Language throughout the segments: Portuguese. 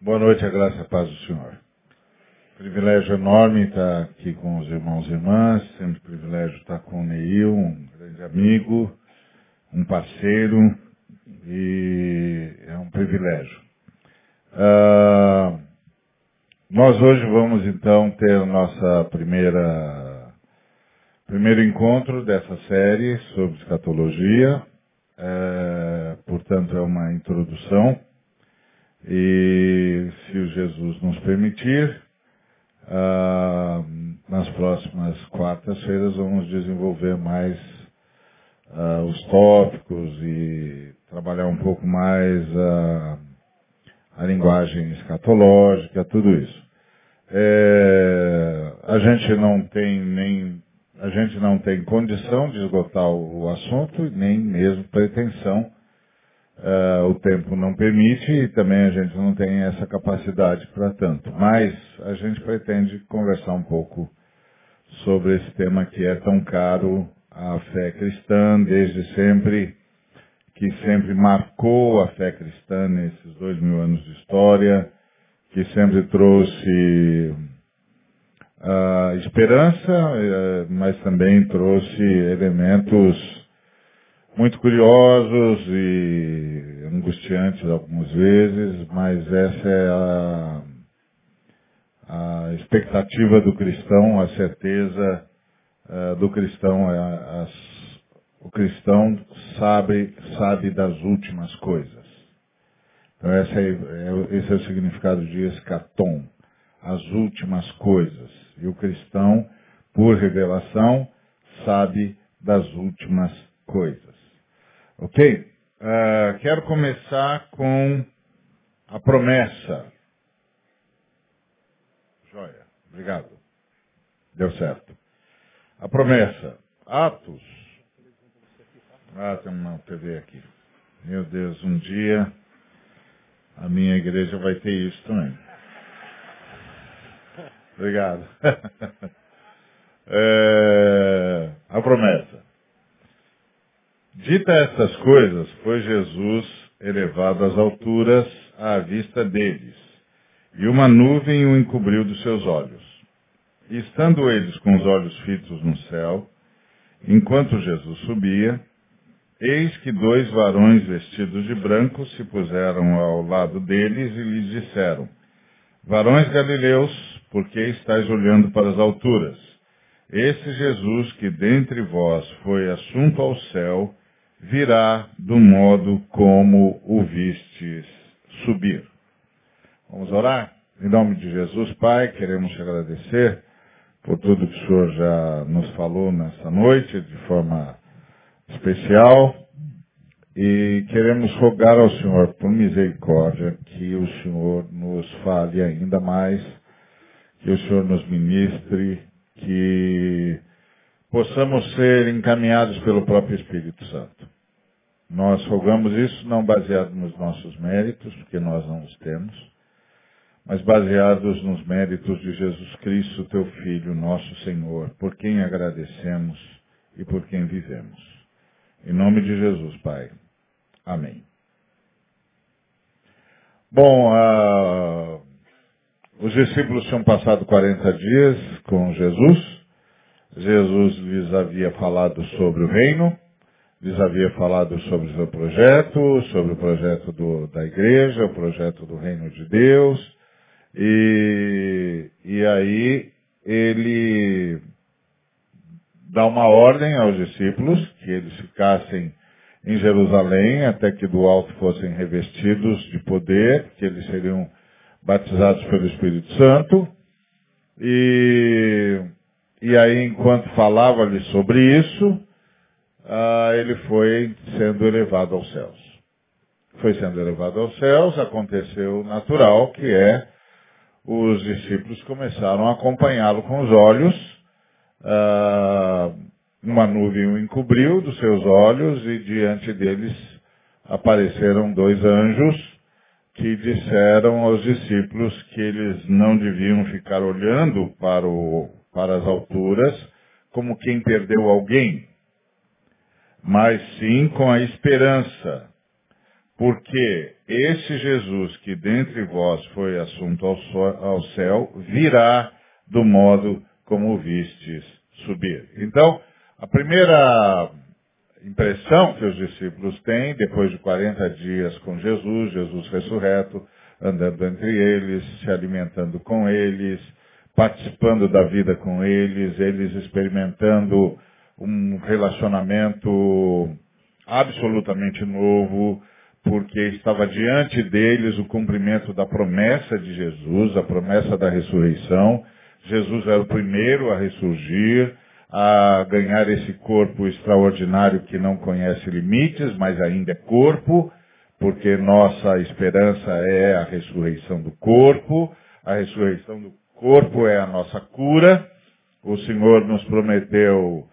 Boa noite, a graça e a paz do Senhor. Privilégio enorme estar aqui com os irmãos e irmãs, sempre privilégio estar com o Neil, um grande amigo, um parceiro, e é um privilégio. Uh, nós hoje vamos então ter nossa primeira primeiro encontro dessa série sobre escatologia. É, portanto, é uma introdução. E se o Jesus nos permitir, ah, nas próximas quartas-feiras vamos desenvolver mais ah, os tópicos e trabalhar um pouco mais a, a linguagem escatológica, tudo isso. É, a gente não tem nem a gente não tem condição de esgotar o assunto, nem mesmo pretensão Uh, o tempo não permite e também a gente não tem essa capacidade para tanto. Mas a gente pretende conversar um pouco sobre esse tema que é tão caro à fé cristã, desde sempre, que sempre marcou a fé cristã nesses dois mil anos de história, que sempre trouxe uh, esperança, uh, mas também trouxe elementos muito curiosos e angustiantes algumas vezes, mas essa é a, a expectativa do cristão, a certeza uh, do cristão. É as, o cristão sabe, sabe das últimas coisas. Então esse é, é, esse é o significado de escatom, as últimas coisas. E o cristão, por revelação, sabe das últimas coisas. Ok? Uh, quero começar com a promessa. Joia. Obrigado. Deu certo. A promessa. Atos. Ah, tem uma TV aqui. Meu Deus, um dia a minha igreja vai ter isso também. Obrigado. é, a promessa. Dita estas coisas, foi Jesus elevado às alturas à vista deles, e uma nuvem o encobriu dos seus olhos. E estando eles com os olhos fitos no céu, enquanto Jesus subia, eis que dois varões vestidos de branco se puseram ao lado deles e lhes disseram, Varões galileus, por que estáis olhando para as alturas? Esse Jesus que dentre vós foi assunto ao céu, virá do modo como o vistes subir. Vamos orar? Em nome de Jesus, Pai, queremos te agradecer por tudo que o Senhor já nos falou nessa noite, de forma especial. E queremos rogar ao Senhor, por misericórdia, que o Senhor nos fale ainda mais, que o Senhor nos ministre, que possamos ser encaminhados pelo próprio Espírito Santo. Nós rogamos isso não baseado nos nossos méritos, porque nós não os temos, mas baseados nos méritos de Jesus Cristo, teu Filho, nosso Senhor, por quem agradecemos e por quem vivemos. Em nome de Jesus, Pai. Amém. Bom, uh, os discípulos tinham passado 40 dias com Jesus. Jesus lhes havia falado sobre o reino lhes havia falado sobre o seu projeto, sobre o projeto do, da igreja, o projeto do reino de Deus, e, e aí ele dá uma ordem aos discípulos que eles ficassem em Jerusalém até que do alto fossem revestidos de poder, que eles seriam batizados pelo Espírito Santo. E, e aí, enquanto falava-lhes sobre isso, ah, ele foi sendo elevado aos céus. Foi sendo elevado aos céus, aconteceu natural, que é os discípulos começaram a acompanhá-lo com os olhos, ah, uma nuvem o encobriu dos seus olhos e diante deles apareceram dois anjos que disseram aos discípulos que eles não deviam ficar olhando para, o, para as alturas como quem perdeu alguém, mas sim com a esperança, Porque esse Jesus que dentre vós foi assunto ao céu, virá do modo como vistes subir. Então, a primeira impressão que os discípulos têm, depois de 40 dias com Jesus, Jesus ressurreto, andando entre eles, se alimentando com eles, participando da vida com eles, eles experimentando um relacionamento absolutamente novo, porque estava diante deles o cumprimento da promessa de Jesus, a promessa da ressurreição. Jesus era o primeiro a ressurgir, a ganhar esse corpo extraordinário que não conhece limites, mas ainda é corpo, porque nossa esperança é a ressurreição do corpo, a ressurreição do corpo é a nossa cura. O Senhor nos prometeu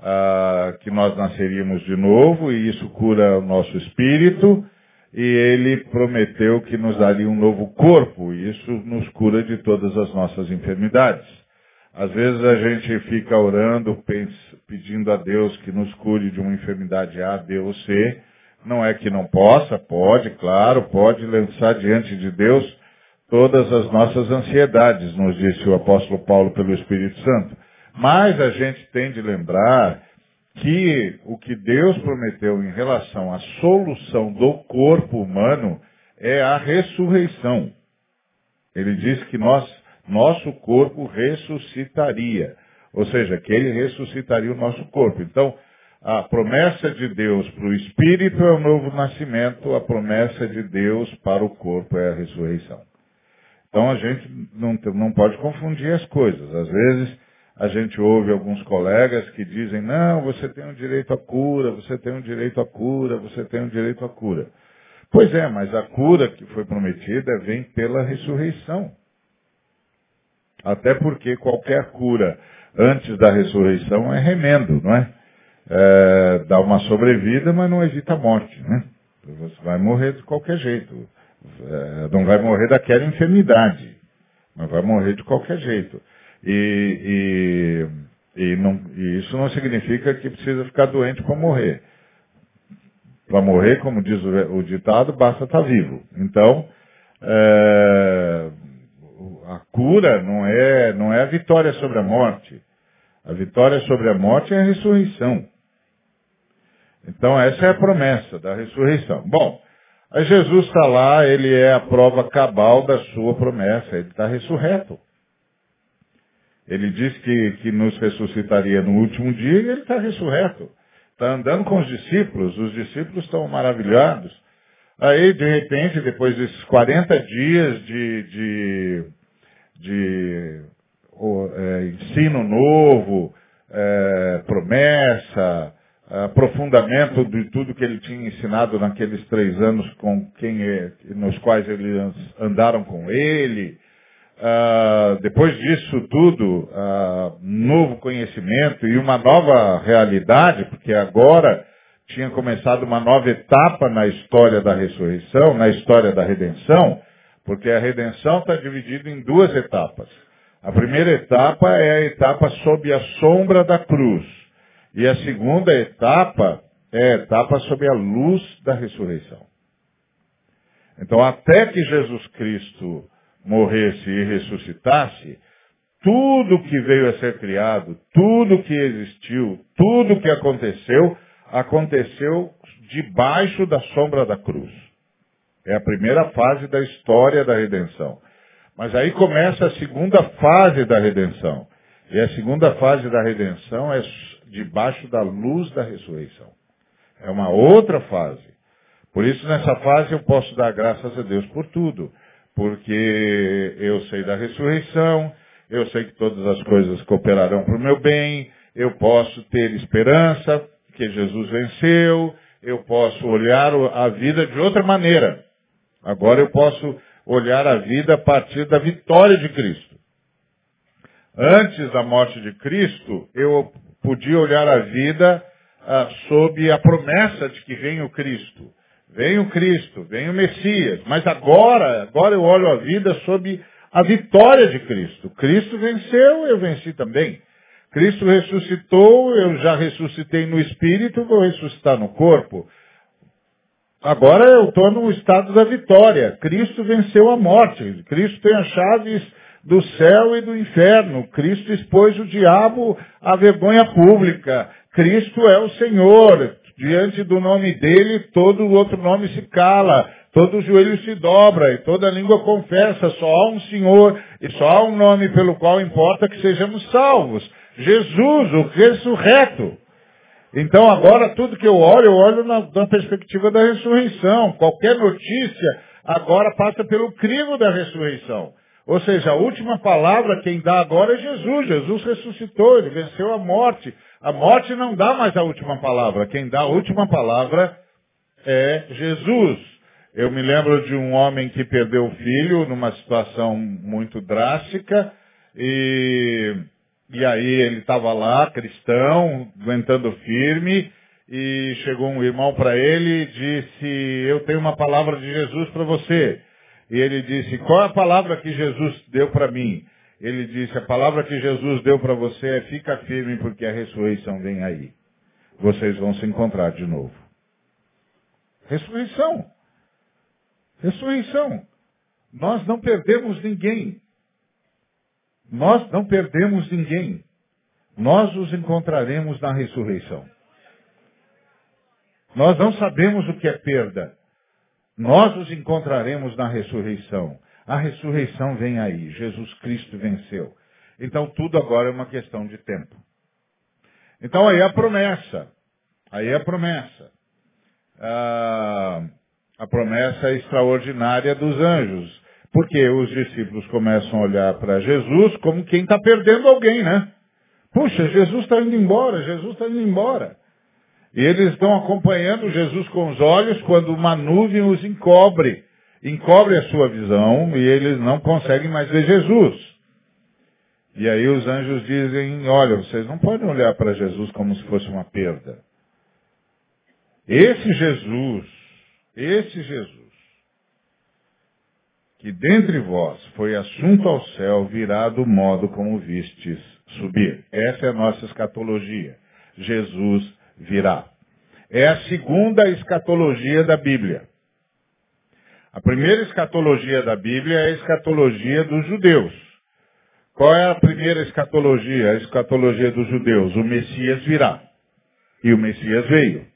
uh, que nós nasceríamos de novo e isso cura o nosso espírito. E Ele prometeu que nos daria um novo corpo e isso nos cura de todas as nossas enfermidades. Às vezes a gente fica orando, pedindo a Deus que nos cure de uma enfermidade A, B ou C. Não é que não possa, pode, claro, pode lançar diante de Deus todas as nossas ansiedades, nos disse o apóstolo Paulo pelo Espírito Santo. Mas a gente tem de lembrar que o que Deus prometeu em relação à solução do corpo humano é a ressurreição. Ele diz que nós, nosso corpo ressuscitaria. Ou seja, que ele ressuscitaria o nosso corpo. Então, a promessa de Deus para o espírito é o novo nascimento, a promessa de Deus para o corpo é a ressurreição. Então a gente não, não pode confundir as coisas. Às vezes a gente ouve alguns colegas que dizem, não, você tem um direito à cura, você tem um direito à cura, você tem um direito à cura. Pois é, mas a cura que foi prometida vem pela ressurreição. Até porque qualquer cura antes da ressurreição é remendo, não é? é dá uma sobrevida, mas não evita a morte, né? Você vai morrer de qualquer jeito. É, não vai morrer daquela enfermidade, mas vai morrer de qualquer jeito. E, e, e, não, e isso não significa que precisa ficar doente para morrer. Para morrer, como diz o, o, ditado, basta estar tá vivo. Então, é, a cura não é, não é a vitória sobre a morte. A vitória sobre a morte é a ressurreição. Então, essa é a promessa da ressurreição. Bom, aí Jesus está lá, ele é a prova cabal da sua promessa, ele está ressurreto. Ele disse que, que nos ressuscitaria no último dia e ele está ressurreto. Está andando com os discípulos, os discípulos estão maravilhados. Aí, de repente, depois desses 40 dias de, de, de é, ensino novo, é, promessa, aprofundamento de tudo que ele tinha ensinado naqueles três anos com quem, é, nos quais eles andaram com ele, Uh, depois disso tudo, uh, novo conhecimento e uma nova realidade, porque agora tinha começado uma nova etapa na história da ressurreição, na história da redenção, porque a redenção está dividida em duas etapas. A primeira etapa é a etapa sob a sombra da cruz. E a segunda etapa é a etapa sob a luz da ressurreição. Então, até que Jesus Cristo morresse e ressuscitasse, tudo que veio a ser criado, tudo que existiu, tudo que aconteceu, aconteceu debaixo da sombra da cruz. É a primeira fase da história da redenção. Mas aí começa a segunda fase da redenção. E a segunda fase da redenção é debaixo da luz da ressurreição. É uma outra fase. Por isso, nessa fase, eu posso dar graças a Deus por tudo porque eu sei da ressurreição, eu sei que todas as coisas cooperarão para o meu bem, eu posso ter esperança que Jesus venceu, eu posso olhar a vida de outra maneira. Agora eu posso olhar a vida a partir da vitória de Cristo. Antes da morte de Cristo, eu podia olhar a vida ah, sob a promessa de que vem o Cristo. Vem o Cristo, vem o Messias. Mas agora, agora eu olho a vida sob a vitória de Cristo. Cristo venceu, eu venci também. Cristo ressuscitou, eu já ressuscitei no espírito, vou ressuscitar no corpo. Agora eu estou no estado da vitória. Cristo venceu a morte. Cristo tem as chaves do céu e do inferno. Cristo expôs o diabo à vergonha pública. Cristo é o Senhor. Diante do nome dele, todo outro nome se cala. Todo joelho se dobra e toda língua confessa. Só há um Senhor e só há um nome pelo qual importa que sejamos salvos. Jesus, o ressurreto. Então agora tudo que eu olho, eu olho na, na, perspectiva da ressurreição. Qualquer notícia agora passa pelo crivo da ressurreição. Ou seja, a última palavra quem dá agora é Jesus. Jesus ressuscitou, ele venceu a morte. A morte não dá mais a última palavra. Quem dá a última palavra é Jesus. Eu me lembro de um homem que perdeu o filho numa situação muito drástica e e aí ele estava lá, cristão, aguentando firme, e chegou um irmão para ele e disse, eu tenho uma palavra de Jesus para você. E ele disse, qual é a palavra que Jesus deu para mim? Ele disse, a palavra que Jesus deu para você é fica firme porque a ressurreição vem aí. Vocês vão se encontrar de novo. Ressurreição. Ressurreição. Nós não perdemos ninguém. Nós não perdemos ninguém. Nós os encontraremos na ressurreição. Nós não sabemos o que é perda. Nós os encontraremos na ressurreição. A ressurreição vem aí. Jesus Cristo venceu. Então tudo agora é uma questão de tempo. Então aí a promessa. Aí a promessa. Ah, a promessa extraordinária dos anjos. Porque os discípulos começam a olhar para Jesus como quem está perdendo alguém, né? Puxa, Jesus está indo embora, Jesus está indo embora. Eles estão acompanhando Jesus com os olhos quando uma nuvem os encobre. Encobre a sua visão e eles não conseguem mais ver Jesus. E aí os anjos dizem, olha, vocês não podem olhar para Jesus como se fosse uma perda. Esse Jesus, esse Jesus, que dentre vós foi assunto ao céu virá do modo como vistes subir. Essa é a nossa escatologia. Jesus virá. É a segunda escatologia da Bíblia. A primeira escatologia da Bíblia é a escatologia dos judeus. Qual é a primeira escatologia? A escatologia dos judeus. O Messias virá. E o Messias veio.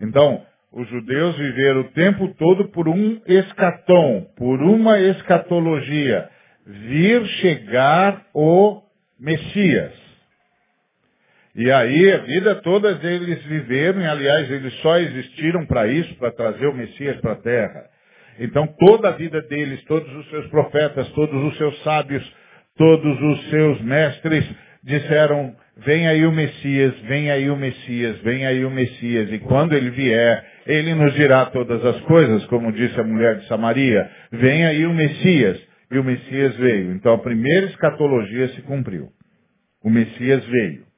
Então, os judeus viveram o tempo todo por um escatom, por uma escatologia. Vir chegar o Messias. E aí, a vida toda eles viveram, e aliás, eles só existiram para isso, para trazer o Messias para a terra. Então, toda a vida deles, todos os seus profetas, todos os seus sábios, todos os seus mestres disseram, vem aí o Messias, vem aí o Messias, vem aí o Messias. E quando ele vier, ele nos dirá todas as coisas, como disse a mulher de Samaria. Vem aí o Messias. E o Messias veio. Então a primeira escatologia se cumpriu. O Messias veio.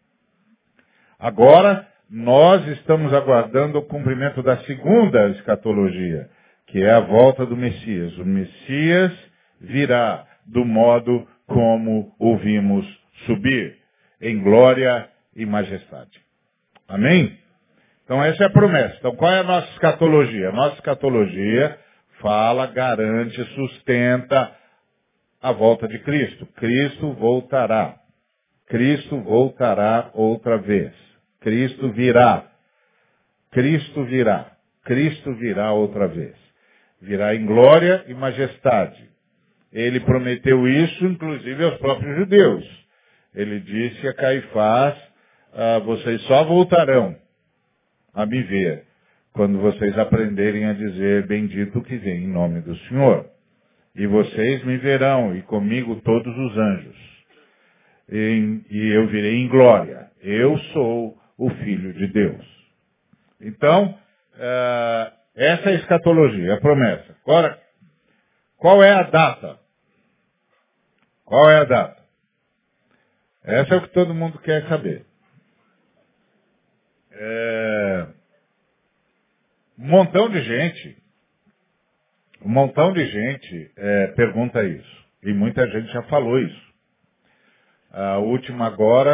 Agora, nós estamos aguardando o cumprimento da segunda escatologia, que é a volta do Messias. O Messias virá do modo como o vimos subir, em glória e majestade. Amém? Então essa é a promessa. Então qual é a nossa escatologia? A nossa escatologia fala, garante, sustenta a volta de Cristo. Cristo voltará. Cristo voltará outra vez. Cristo virá. Cristo virá. Cristo virá outra vez. Virá em glória e majestade. Ele prometeu isso, inclusive, aos próprios judeus. Ele disse a Caifás, ah, vocês só voltarão a me ver quando vocês aprenderem a dizer bendito que vem em nome do Senhor. E vocês me verão, e comigo todos os anjos. E, e eu virei em glória. Eu sou o Filho de Deus. Então, uh, essa é a escatologia, a promessa. Agora, qual é a data? Qual é a data? Essa é o que todo mundo quer saber. É, um montão de gente, um montão de gente é, pergunta isso. E muita gente já falou isso. A última agora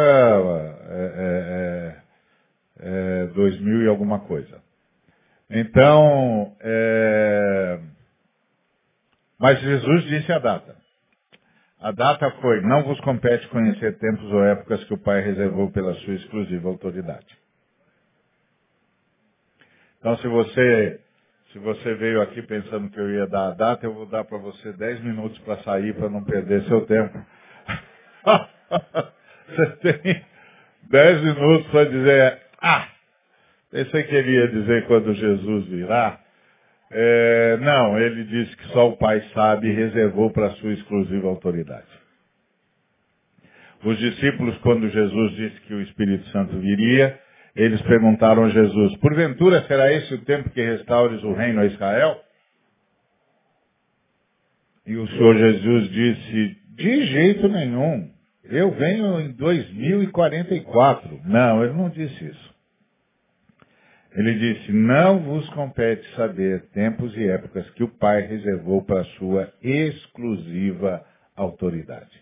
é, é, é 2000 é, e alguma coisa. Então, é... mas Jesus disse a data. A data foi, não vos compete conhecer tempos ou épocas que o Pai reservou pela sua exclusiva autoridade. Então, se você, se você veio aqui pensando que eu ia dar a data, eu vou dar para você 10 minutos para sair, para não perder seu tempo. você tem 10 minutos para dizer, ah, pensei que ele ia dizer quando Jesus virá. É, não, ele disse que só o Pai sabe e reservou para sua exclusiva autoridade. Os discípulos, quando Jesus disse que o Espírito Santo viria, eles perguntaram a Jesus, porventura será esse o tempo que restaures o reino a Israel? E o Senhor Jesus disse, de jeito nenhum, eu venho em 2044. Não, ele não disse isso. Ele disse, não vos compete saber tempos e épocas que o Pai reservou para sua exclusiva autoridade.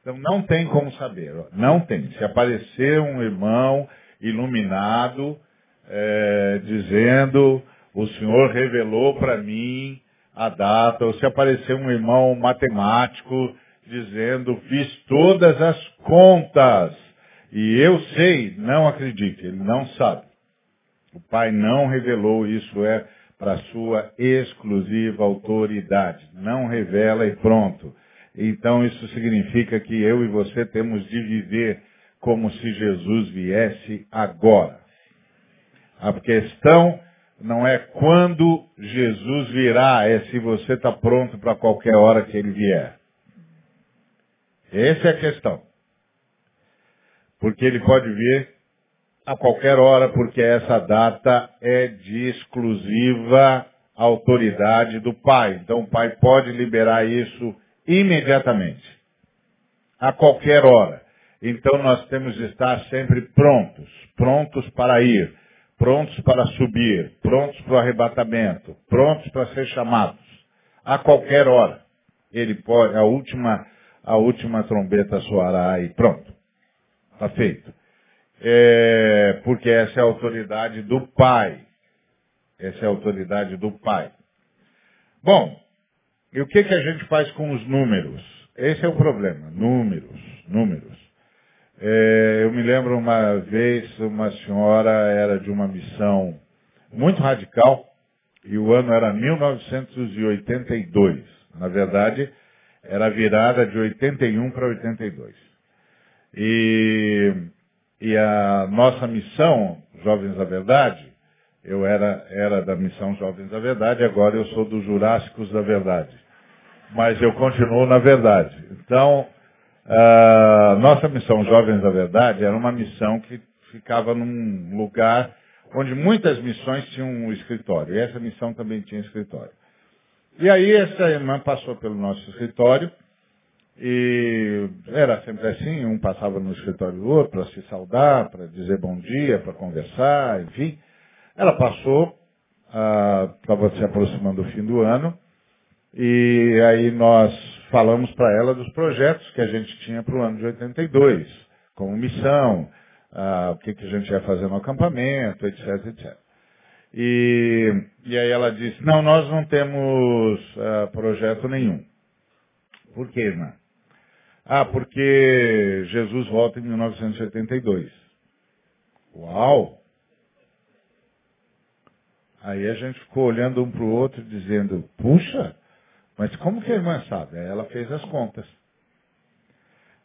Então não tem como saber, não tem. Se aparecer um irmão iluminado, é, dizendo, o Senhor revelou para mim a data, ou se aparecer um irmão matemático dizendo, fiz todas as contas, e eu sei, não acredite, ele não sabe. O Pai não revelou, isso é para sua exclusiva autoridade. Não revela e pronto. Então isso significa que eu e você temos de viver como se Jesus viesse agora. A questão não é quando Jesus virá, é se você está pronto para qualquer hora que ele vier. Essa é a questão. Porque ele pode vir a qualquer hora, porque essa data é de exclusiva autoridade do Pai. Então o Pai pode liberar isso imediatamente. A qualquer hora. Então nós temos de estar sempre prontos, prontos para ir, prontos para subir, prontos para o arrebatamento, prontos para ser chamados. A qualquer hora. Ele pode, a última, a última trombeta soará e pronto. Está feito. É, porque essa é a autoridade do Pai. Essa é a autoridade do Pai. Bom, e o que, que a gente faz com os números? Esse é o problema. Números, números. É, eu me lembro uma vez, uma senhora era de uma missão muito radical, e o ano era 1982. Na verdade, era virada de 81 para 82. E, e a nossa missão, Jovens da Verdade, eu era, era da missão Jovens da Verdade, agora eu sou dos Jurássicos da Verdade. Mas eu continuo na verdade. Então, Uh, nossa missão Jovens da Verdade era uma missão que ficava num lugar onde muitas missões tinham um escritório. E essa missão também tinha escritório. E aí essa irmã passou pelo nosso escritório e era sempre assim, um passava no escritório do outro para se saudar, para dizer bom dia, para conversar, enfim. Ela passou, estava se aproximando do fim do ano, e aí nós falamos para ela dos projetos que a gente tinha para o ano de 82, como missão, ah, o que, que a gente ia fazer no acampamento, etc, etc. E, e aí ela disse, não, nós não temos ah, projeto nenhum. Por quê, irmã? Ah, porque Jesus volta em 1972. Uau! Aí a gente ficou olhando um para o outro dizendo, puxa, mas como que a irmã sabe? Ela fez as contas.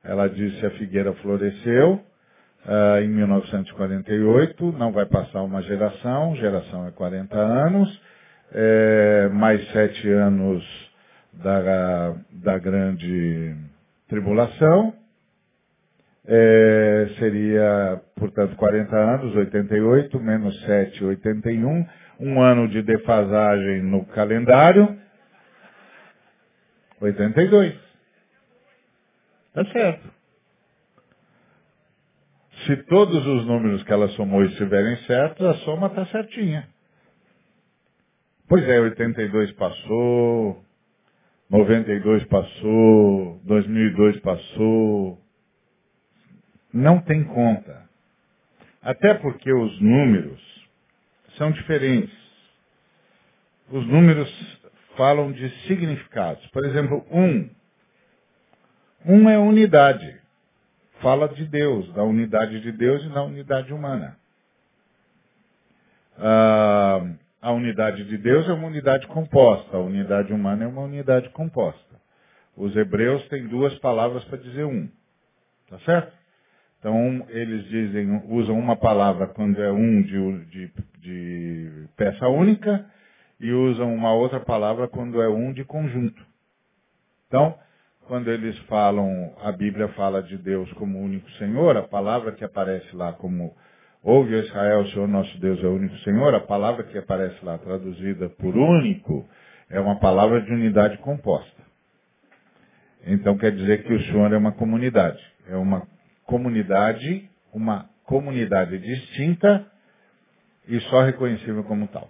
Ela disse a figueira floresceu uh, em 1948, não vai passar uma geração, geração é 40 anos, é, mais sete anos da, da grande tribulação, é, seria, portanto, 40 anos, 88, menos 7, 81, um ano de defasagem no calendário, 82. Tá certo. Se todos os números que ela somou estiverem certos, a soma está certinha. Pois é, 82 passou, 92 passou, 2002 passou. Não tem conta. Até porque os números são diferentes. os números falam de significados. Por exemplo, um. Um é unidade. Fala de Deus, da unidade de Deus e da unidade humana. Ah, a unidade de Deus é uma unidade composta, a unidade humana é uma unidade composta. Os hebreus têm duas palavras para dizer um. Tá certo? Então, eles dizem, usam uma palavra quando é um de, de, de peça única e usam uma outra palavra quando é um de conjunto. Então, quando eles falam, a Bíblia fala de Deus como único Senhor, a palavra que aparece lá como Ouve, Israel, o Senhor nosso Deus é o único Senhor, a palavra que aparece lá traduzida por único é uma palavra de unidade composta. Então quer dizer que o Senhor é uma comunidade. É uma comunidade, uma comunidade distinta e só reconhecível como tal.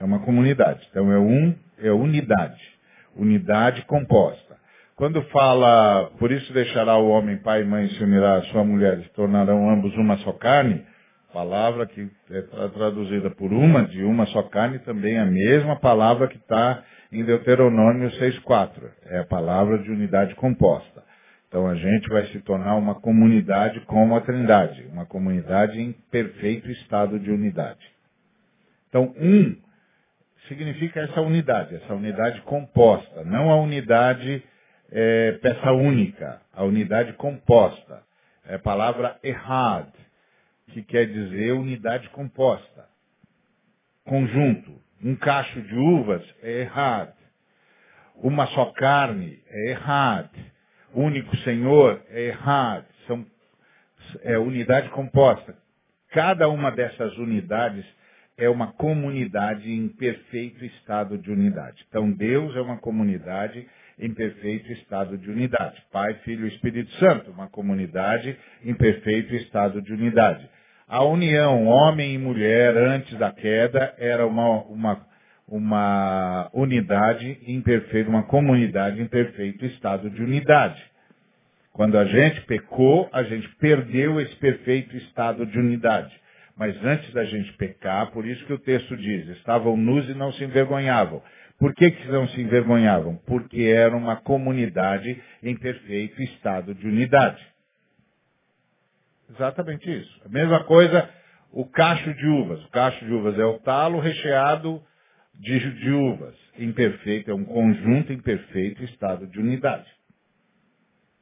É uma comunidade. Então é um, é unidade. Unidade composta. Quando fala, por isso deixará o homem pai e mãe se unirá à sua mulher, se tornarão ambos uma só carne, palavra que é traduzida por uma, de uma só carne, também é a mesma palavra que está em Deuteronômio 6.4. É a palavra de unidade composta. Então a gente vai se tornar uma comunidade como a Trindade, uma comunidade em perfeito estado de unidade. Então, um significa essa unidade, essa unidade composta, não a unidade é, peça única, a unidade composta. É a palavra errad, que quer dizer unidade composta. Conjunto. Um cacho de uvas é errad. Uma só carne é errad. Único Senhor é errad. São, é unidade composta. Cada uma dessas unidades é uma comunidade em perfeito estado de unidade. Então Deus é uma comunidade em perfeito estado de unidade. Pai, Filho e Espírito Santo, uma comunidade em perfeito estado de unidade. A união homem e mulher antes da queda era uma, uma, uma unidade em perfeito, uma comunidade em perfeito estado de unidade. Quando a gente pecou, a gente perdeu esse perfeito estado de unidade. Mas antes da gente pecar, por isso que o texto diz, estavam nus e não se envergonhavam. Por que, que não se envergonhavam? Porque era uma comunidade em perfeito estado de unidade. Exatamente isso. A mesma coisa, o cacho de uvas. O cacho de uvas é o talo recheado de, de uvas. Imperfeito, é um conjunto em perfeito estado de unidade.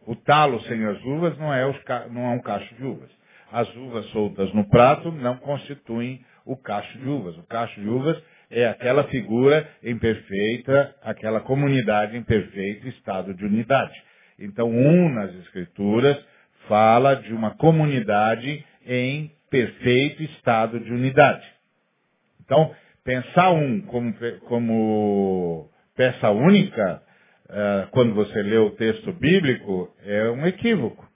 O talo sem as uvas não é, os, não é um cacho de uvas. As uvas soltas no prato não constituem o cacho de uvas. O cacho de uvas é aquela figura em perfeita, aquela comunidade em perfeito estado de unidade. Então, um nas Escrituras fala de uma comunidade em perfeito estado de unidade. Então, pensar um como, como peça única, uh, quando você lê o texto bíblico, é um equívoco.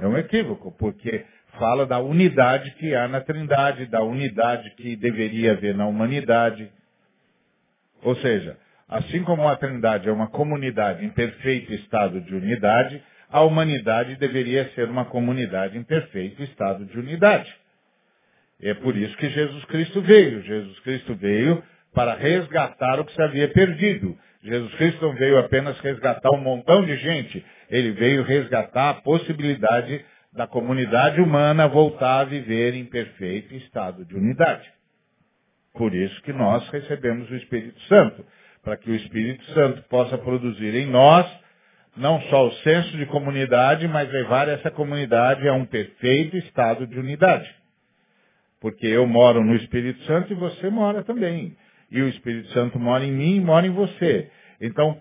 É um equívoco, porque fala da unidade que há na Trindade, da unidade que deveria haver na humanidade. Ou seja, assim como a Trindade é uma comunidade em perfeito estado de unidade, a humanidade deveria ser uma comunidade em perfeito estado de unidade. É por isso que Jesus Cristo veio. Jesus Cristo veio para resgatar o que se havia perdido. Jesus Cristo não veio apenas resgatar um montão de gente, ele veio resgatar a possibilidade da comunidade humana voltar a viver em perfeito estado de unidade. Por isso que nós recebemos o Espírito Santo, para que o Espírito Santo possa produzir em nós não só o senso de comunidade, mas levar essa comunidade a um perfeito estado de unidade. Porque eu moro no Espírito Santo e você mora também. E o Espírito Santo mora em mim e mora em você. Então,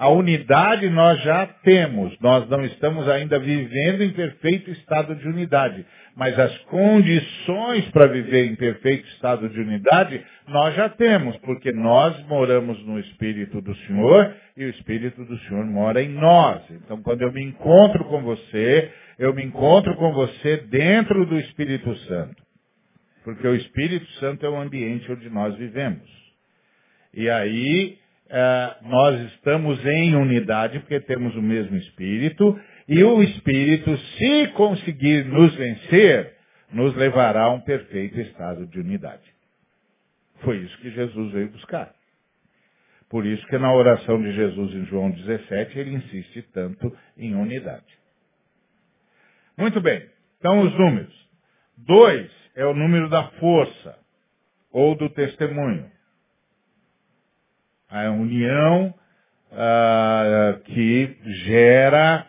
a unidade nós já temos, nós não estamos ainda vivendo em perfeito estado de unidade, mas as condições para viver em perfeito estado de unidade nós já temos, porque nós moramos no Espírito do Senhor e o Espírito do Senhor mora em nós. Então, quando eu me encontro com você, eu me encontro com você dentro do Espírito Santo, porque o Espírito Santo é o ambiente onde nós vivemos. E aí, é, nós estamos em unidade porque temos o mesmo Espírito, e o Espírito, se conseguir nos vencer, nos levará a um perfeito estado de unidade. Foi isso que Jesus veio buscar. Por isso que na oração de Jesus em João 17 ele insiste tanto em unidade. Muito bem. Então os números. Dois é o número da força ou do testemunho. A união ah, que gera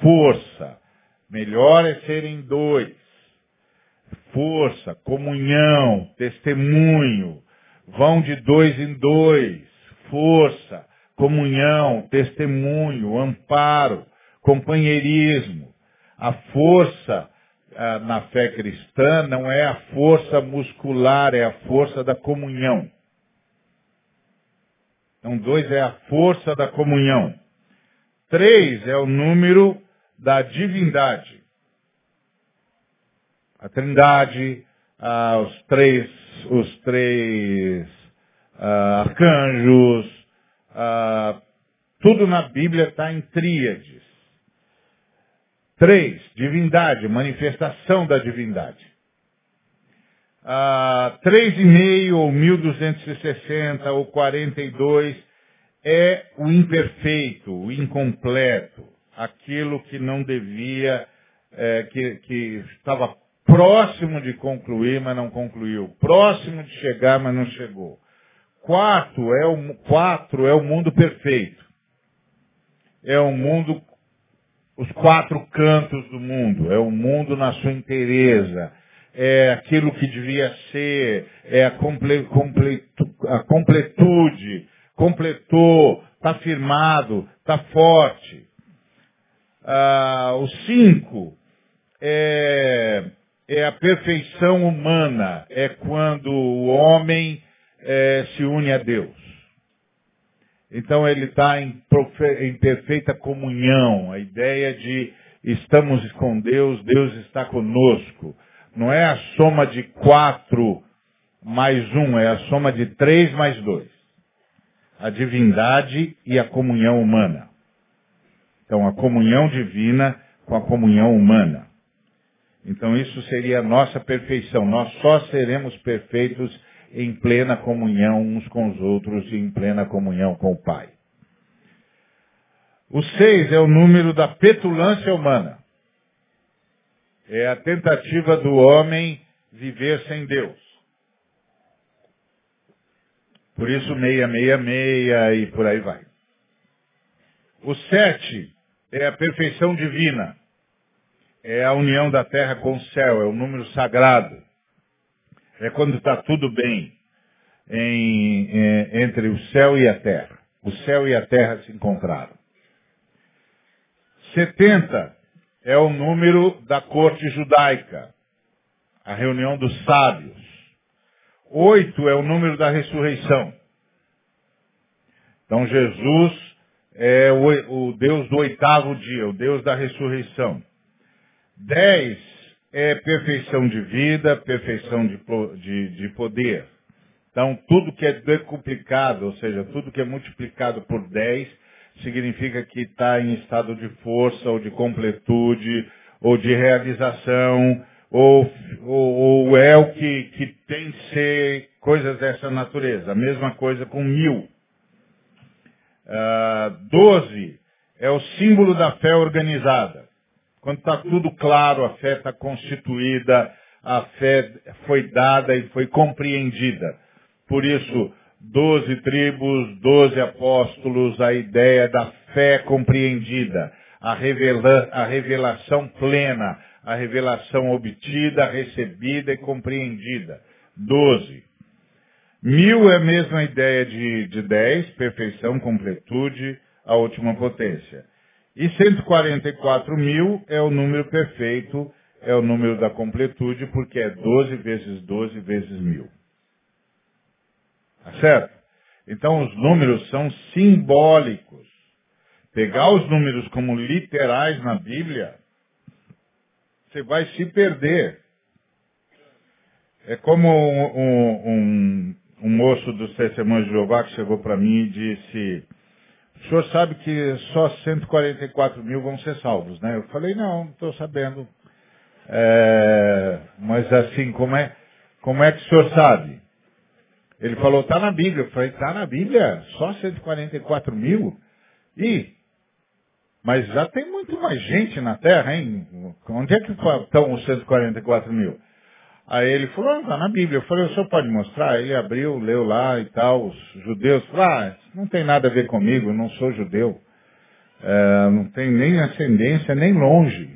força. Melhor é serem dois. Força, comunhão, testemunho. Vão de dois em dois. Força, comunhão, testemunho, amparo, companheirismo. A força ah, na fé cristã não é a força muscular, é a força da comunhão. Então, dois é a força da comunhão. Três é o número da divindade. A trindade, ah, os três, os três ah, arcanjos, ah, tudo na Bíblia está em tríades. Três, divindade, manifestação da divindade. Ah, 3,5 ou 1260 ou 42 é o imperfeito, o incompleto, aquilo que não devia, é, que, que estava próximo de concluir, mas não concluiu, próximo de chegar, mas não chegou. Quatro é o, quatro é o mundo perfeito. É o mundo os quatro cantos do mundo, é o mundo na sua inteireza, é aquilo que devia ser, é a, comple, completu, a completude, completou, está firmado, está forte. Ah, o cinco é, é a perfeição humana, é quando o homem é, se une a Deus. Então ele está em, em perfeita comunhão, a ideia de estamos com Deus, Deus está conosco. Não é a soma de quatro mais um, é a soma de três mais dois. A divindade e a comunhão humana. Então a comunhão divina com a comunhão humana. Então isso seria a nossa perfeição. Nós só seremos perfeitos em plena comunhão uns com os outros e em plena comunhão com o Pai. O seis é o número da petulância humana. É a tentativa do homem viver sem Deus. Por isso, meia, meia, meia e por aí vai. O sete é a perfeição divina. É a união da terra com o céu, é o número sagrado. É quando está tudo bem em, em, entre o céu e a terra. O céu e a terra se encontraram. 70 é o número da corte judaica, a reunião dos sábios. Oito é o número da ressurreição. Então Jesus é o, o Deus do oitavo dia, o Deus da ressurreição. Dez é perfeição de vida, perfeição de, de, de poder. Então, tudo que é decuplicado, ou seja, tudo que é multiplicado por 10, significa que está em estado de força, ou de completude, ou de realização, ou, ou, ou é o que, que tem ser coisas dessa natureza. A mesma coisa com mil. Uh, doze é o símbolo da fé organizada. Quando está tudo claro, a fé está constituída, a fé foi dada e foi compreendida. Por isso, doze tribos, doze apóstolos, a ideia da fé compreendida, a, revela, a revelação plena, a revelação obtida, recebida e compreendida. Doze. Mil é a mesma ideia de, de dez, perfeição, completude, a última potência. E 144 mil é o número perfeito, é o número da completude, porque é 12 vezes 12 vezes mil. Tá certo? Então os números são simbólicos. Pegar os números como literais na Bíblia, você vai se perder. É como um, um, um, um moço dos testemunhos de Jeová que chegou para mim e disse, o senhor sabe que só 144 mil vão ser salvos, né? Eu falei, não, estou sabendo. É, mas assim, como é, como é que o senhor sabe? Ele falou, está na Bíblia. Eu falei, está na Bíblia? Só 144 mil? E mas já tem muito mais gente na Terra, hein? Onde é que estão os 144 mil? Aí ele falou, está na Bíblia. Eu falei, o senhor pode mostrar? Ele abriu, leu lá e tal, os judeus. Falaram, ah, não tem nada a ver comigo, eu não sou judeu. É, não tem nem ascendência, nem longe.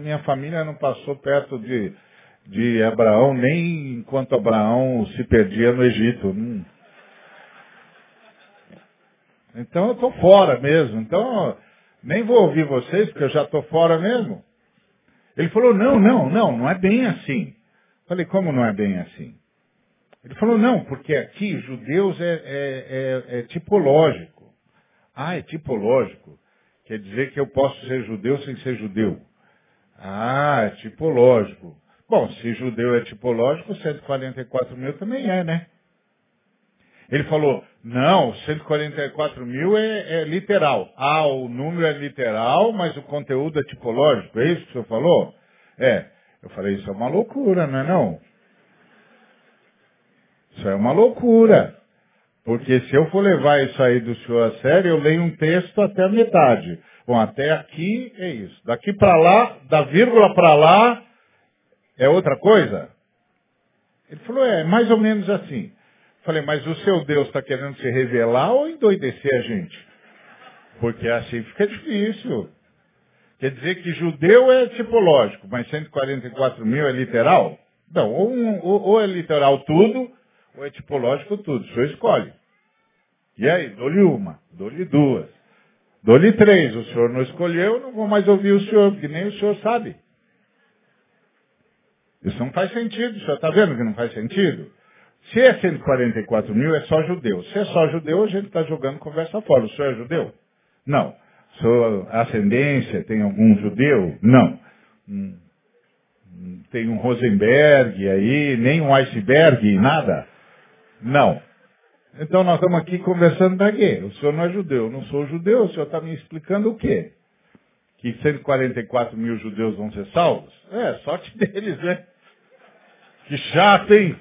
Minha família não passou perto de, de Abraão, nem enquanto Abraão se perdia no Egito. Hum. Então eu estou fora mesmo. Então, nem vou ouvir vocês, porque eu já estou fora mesmo. Ele falou, não, não, não, não é bem assim. Falei, como não é bem assim? Ele falou, não, porque aqui judeus é, é, é, é tipológico. Ah, é tipológico. Quer dizer que eu posso ser judeu sem ser judeu. Ah, é tipológico. Bom, se judeu é tipológico, 144 mil também é, né? Ele falou, não, 144 mil é, é, literal. Ah, o número é literal, mas o conteúdo é tipológico. É isso que o senhor falou? É. Eu falei, isso é uma loucura, não é não? Isso é uma loucura. Porque se eu for levar isso aí do senhor a sério, eu leio um texto até a metade. Bom, até aqui é isso. Daqui para lá, da vírgula para lá, é outra coisa? Ele falou, é mais ou menos assim. Falei, mas o seu Deus está querendo se revelar ou endoidecer a gente? Porque assim fica difícil. Quer dizer que judeu é tipológico, mas 144 mil é literal? Não, ou, ou, ou é literal tudo, ou é tipológico tudo. O senhor escolhe. E aí, dou-lhe uma, dou-lhe duas, dou-lhe três. O senhor não escolheu, não vou mais ouvir o senhor, porque nem o senhor sabe. Isso não faz sentido. O senhor está vendo que não faz sentido? Se é 144 mil, é só judeu. Se é só judeu, a gente está jogando conversa fora. O senhor é judeu? Não. Sua ascendência tem algum judeu? Não. Hum, tem um Rosenberg aí, nem um iceberg, nada? Não. Então nós estamos aqui conversando para quê? O senhor não é judeu, eu não sou judeu, o senhor está me explicando o quê? Que 144 mil judeus vão ser salvos? É, sorte deles, né? Que chato, hein?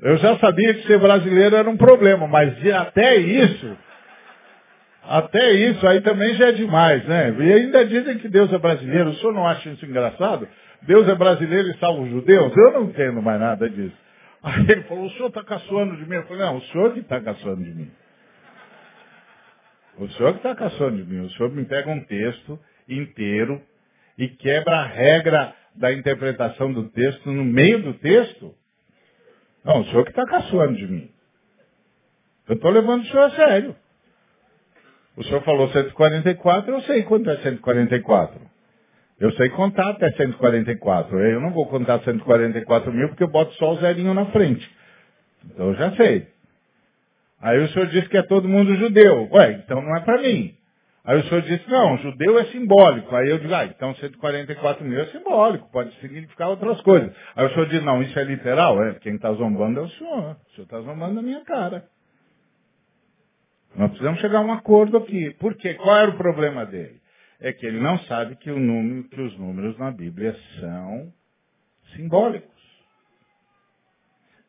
Eu já sabia que ser brasileiro era um problema, mas até isso, até isso aí também já é demais, né? E ainda dizem que Deus é brasileiro. O senhor não acha isso engraçado? Deus é brasileiro e salva os judeus? Eu não entendo mais nada disso. Aí ele falou, o senhor está caçoando de mim? Eu falei, não, o senhor que está caçoando de mim. O senhor que está caçoando de mim. O senhor me pega um texto inteiro e quebra a regra da interpretação do texto no meio do texto. Não, o senhor que está caçoando de mim. Eu estou levando o senhor a sério. O senhor falou 144, eu sei quanto é 144. Eu sei contar até 144. Eu não vou contar 144 mil porque eu boto só o zerinho na frente. Então eu já sei. Aí o senhor disse que é todo mundo judeu. Ué, então não é para mim. Aí o senhor disse, não, judeu é simbólico. Aí eu digo, ah, então 144 mil é simbólico, pode significar outras coisas. Aí o senhor diz, não, isso é literal? É, quem está zombando é o senhor. O senhor está zombando da minha cara. Nós precisamos chegar a um acordo aqui. Por quê? Qual era o problema dele? É que ele não sabe que, o número, que os números na Bíblia são simbólicos.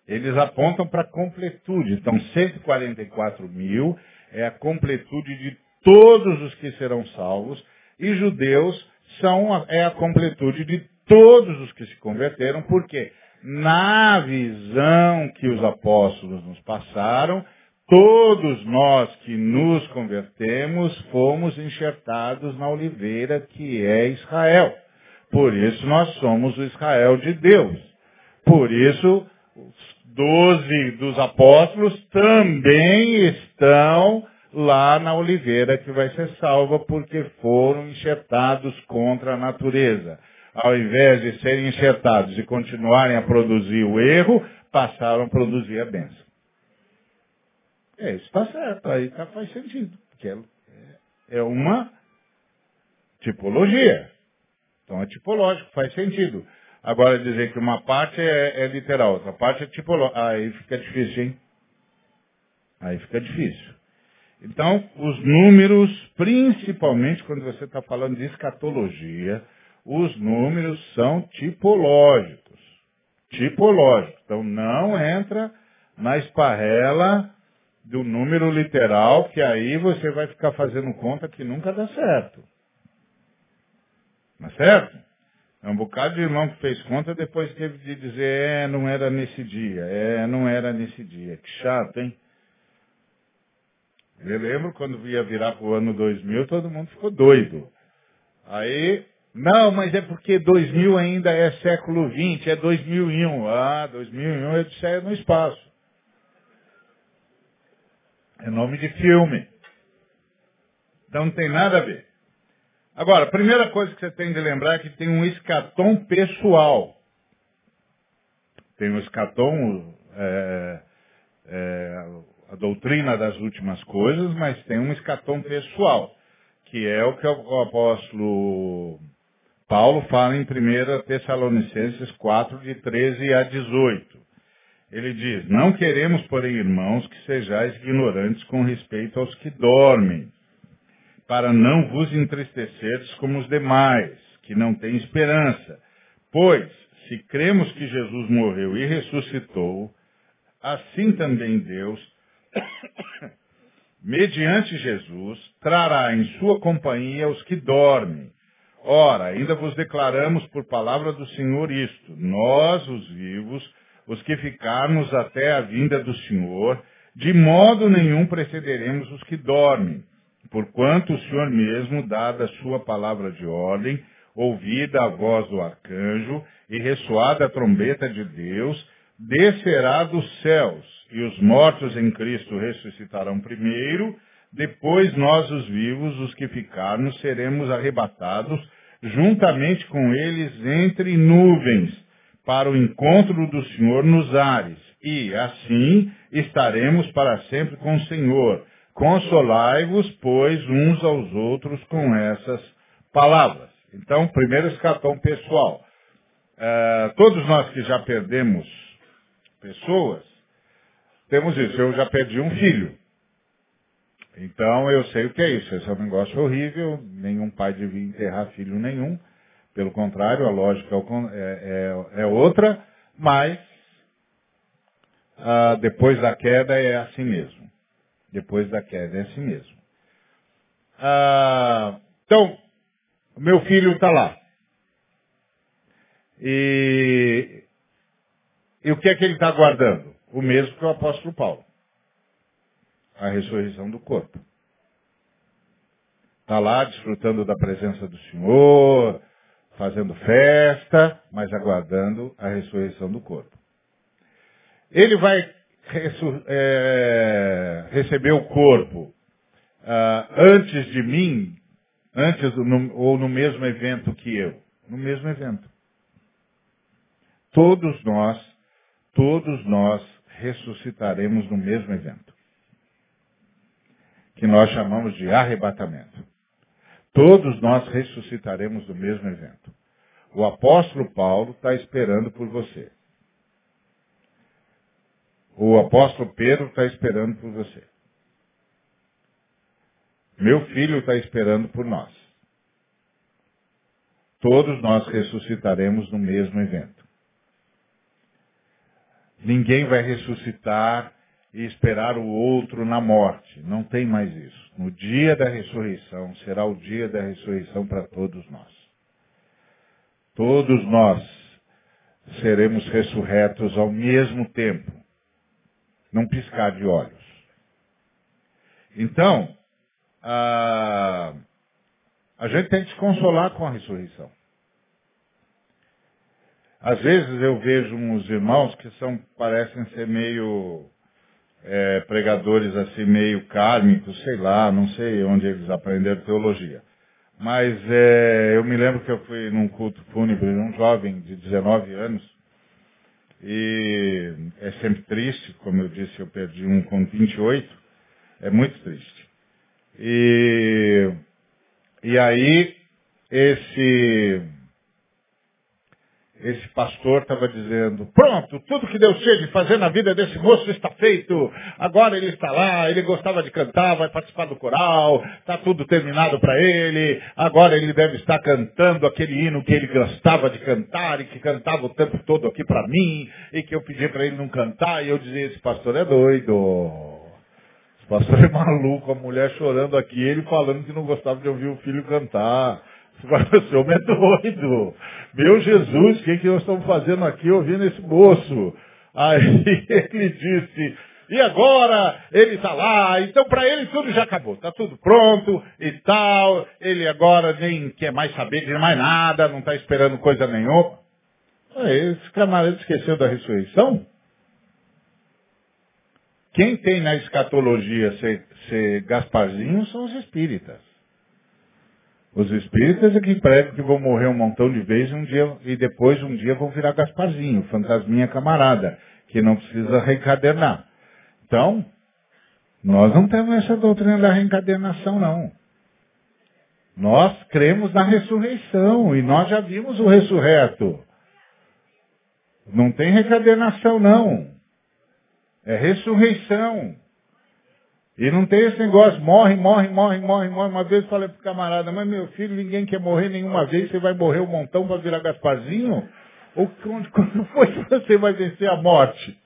Eles apontam para a completude. Então, 144 mil é a completude de todos os que serão salvos, e judeus são é a completude de todos os que se converteram, porque na visão que os apóstolos nos passaram, todos nós que nos convertemos fomos enxertados na oliveira que é Israel. Por isso nós somos o Israel de Deus. Por isso, os doze dos apóstolos também estão lá na oliveira que vai ser salva porque foram enxertados contra a natureza. Ao invés de serem enxertados e continuarem a produzir o erro, passaram a produzir a bênção. É, isso está certo, aí tá, faz sentido. Porque é, é uma tipologia. Então é tipológico, faz sentido. Agora dizer que uma parte é, é literal, outra parte é tipológica. Aí fica difícil, hein? Aí fica difícil. Então, os números, principalmente quando você está falando de escatologia, os números são tipológicos. tipológico. Então não entra na esparrela do número literal, que aí você vai ficar fazendo conta que nunca dá certo. É certo? É um bocado de irmão que fez conta, depois teve de dizer, é, não era nesse dia, é, não era nesse dia. Que chato, hein? Eu lembro quando ia virar para o ano 2000, todo mundo ficou doido. Aí, não, mas é porque 2000 ainda é século 20, é 2001. Ah, 2001 é de sair no espaço. É nome de filme. Então não tem nada a ver. Agora, a primeira coisa que você tem de lembrar é que tem um escatom pessoal. Tem um escatom, é, é, a doutrina das últimas coisas, mas tem um escatom pessoal, que é o que o apóstolo Paulo fala em 1 Tessalonicenses 4, de 13 a 18. Ele diz, não queremos, porém, irmãos, que sejais ignorantes com respeito aos que dormem, para não vos entristecerdes como os demais, que não têm esperança. Pois, se cremos que Jesus morreu e ressuscitou, assim também Deus, mediante Jesus, trará em sua companhia os que dormem. Ora, ainda vos declaramos por palavra do Senhor isto, nós, os vivos, os que ficarmos até a vinda do Senhor, de modo nenhum precederemos os que dormem, porquanto o Senhor mesmo, dada a sua palavra de ordem, ouvida a voz do arcanjo e ressoada a trombeta de Deus, descerá dos céus, e os mortos em Cristo ressuscitarão primeiro, depois nós, os vivos, os que ficarmos, seremos arrebatados juntamente com eles entre nuvens para o encontro do Senhor nos ares, e assim estaremos para sempre com o Senhor. Consolai-vos, pois, uns aos outros com essas palavras. Então, primeiro escatão pessoal. Uh, todos nós que já perdemos pessoas, temos isso. Eu já perdi um filho. Então eu sei o que é isso. Esse é um negócio horrível. Nenhum pai devia enterrar filho nenhum. Pelo contrário, a lógica é, é, é, é outra, mas ah, depois da queda é assim mesmo. Depois da queda é assim mesmo. Ah, então, meu filho está lá. E, e o que é que ele está aguardando? O mesmo que o apóstolo Paulo. A ressurreição do corpo. Está lá desfrutando da presença do Senhor, fazendo festa, mas aguardando a ressurreição do corpo. Ele vai é, receber o corpo ah, antes de mim, antes no, ou no mesmo evento que eu? No mesmo evento. Todos nós, todos nós ressuscitaremos no mesmo evento. Que nós chamamos de arrebatamento. Todos nós ressuscitaremos do mesmo evento. O apóstolo Paulo está esperando por você. O apóstolo Pedro está esperando por você. Meu filho está esperando por nós. Todos nós ressuscitaremos no mesmo evento. Ninguém vai ressuscitar e esperar o outro na morte. Não tem mais isso. No dia da ressurreição, será o dia da ressurreição para todos nós. Todos nós seremos ressurretos ao mesmo tempo, num piscar de olhos. Então, a, a gente tem que se consolar com a ressurreição. Às vezes eu vejo uns irmãos que são, parecem ser meio é, pregadores assim meio kármicos, sei lá, não sei onde eles aprenderam teologia. Mas é, eu me lembro que eu fui num culto fúnebre de um jovem de 19 anos, e é sempre triste, como eu disse, eu perdi um com 28, é muito triste. E, e aí, esse, esse pastor estava dizendo, pronto, tudo que Deus tinha de fazer na vida desse moço está feito. Agora ele está lá, ele gostava de cantar, vai participar do coral, está tudo terminado para ele. Agora ele deve estar cantando aquele hino que ele gostava de cantar e que cantava o tempo todo aqui para mim e que eu pedi para ele não cantar e eu dizia, esse pastor é doido. Esse pastor é maluco, a mulher chorando aqui, ele falando que não gostava de ouvir o filho cantar. Esse homem é doido. Meu Jesus, o que, que nós estamos fazendo aqui ouvindo esse moço? Aí ele disse, e agora ele está lá, então para ele tudo já acabou, está tudo pronto e tal. Ele agora nem quer mais saber de mais nada, não está esperando coisa nenhuma. Aí, esse camarada esqueceu da ressurreição? Quem tem na escatologia ser, ser Gasparzinho são os espíritas. Os espíritas é que pregam que vão morrer um montão de vezes um dia, e depois um dia vão virar Gasparzinho, fantasminha camarada, que não precisa reencadernar. Então, nós não temos essa doutrina da reencadernação, não. Nós cremos na ressurreição e nós já vimos o ressurreto. Não tem reencadernação, não. É ressurreição. E não tem esse negócio, morre, morre, morre, morre, morre. Uma vez eu falei pro camarada, mas meu filho, ninguém quer morrer nenhuma vez, você vai morrer um montão para virar Gasparzinho? Ou quando, quando foi que você vai vencer a morte?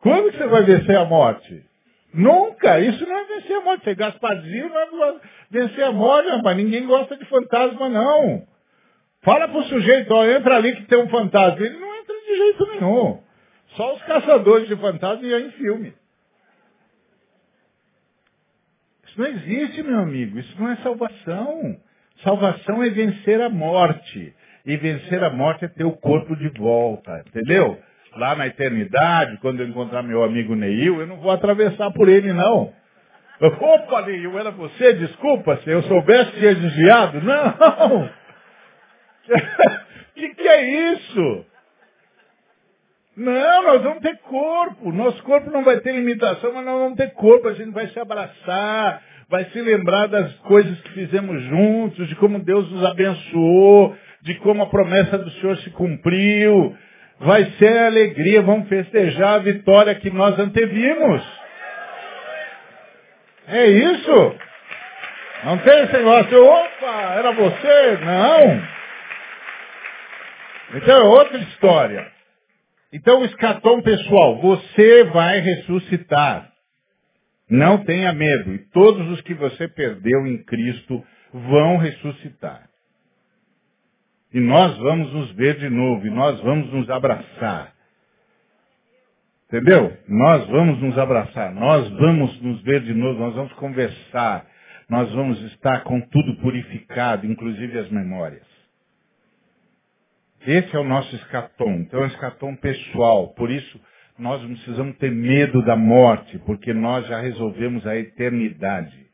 Quando que você vai vencer a morte? Nunca! Isso não é vencer a morte. Ser Gasparzinho não é vencer a morte, rapaz. Ninguém gosta de fantasma, não. Fala pro sujeito, ó, entra ali que tem um fantasma. Ele não entra de jeito nenhum. Só os caçadores de fantasma iam em filme. Isso não existe, meu amigo. Isso não é salvação. Salvação é vencer a morte. E vencer a morte é ter o corpo de volta. Entendeu? Lá na eternidade, quando eu encontrar meu amigo Neil, eu não vou atravessar por ele, não. Opa, Neil, era você? Desculpa, se eu soubesse tinha desviado. Não! O que, que é isso? Não, nós vamos ter corpo. Nosso corpo não vai ter limitação, mas nós vamos ter corpo. A gente vai se abraçar, vai se lembrar das coisas que fizemos juntos, de como Deus nos abençoou, de como a promessa do Senhor se cumpriu. Vai ser alegria, vamos festejar a vitória que nós antevimos. É isso? Não tem esse negócio, opa, era você? Não. Então é outra história. Então, o escatom pessoal, você vai ressuscitar. Não tenha medo. E todos os que você perdeu em Cristo vão ressuscitar. E nós vamos nos ver de novo. E nós vamos nos abraçar. Entendeu? Nós vamos nos abraçar. Nós vamos nos ver de novo. Nós vamos conversar. Nós vamos estar com tudo purificado, inclusive as memórias. Esse é o nosso escatom. Então é um escatom pessoal. Por isso, nós não precisamos ter medo da morte, porque nós já resolvemos a eternidade.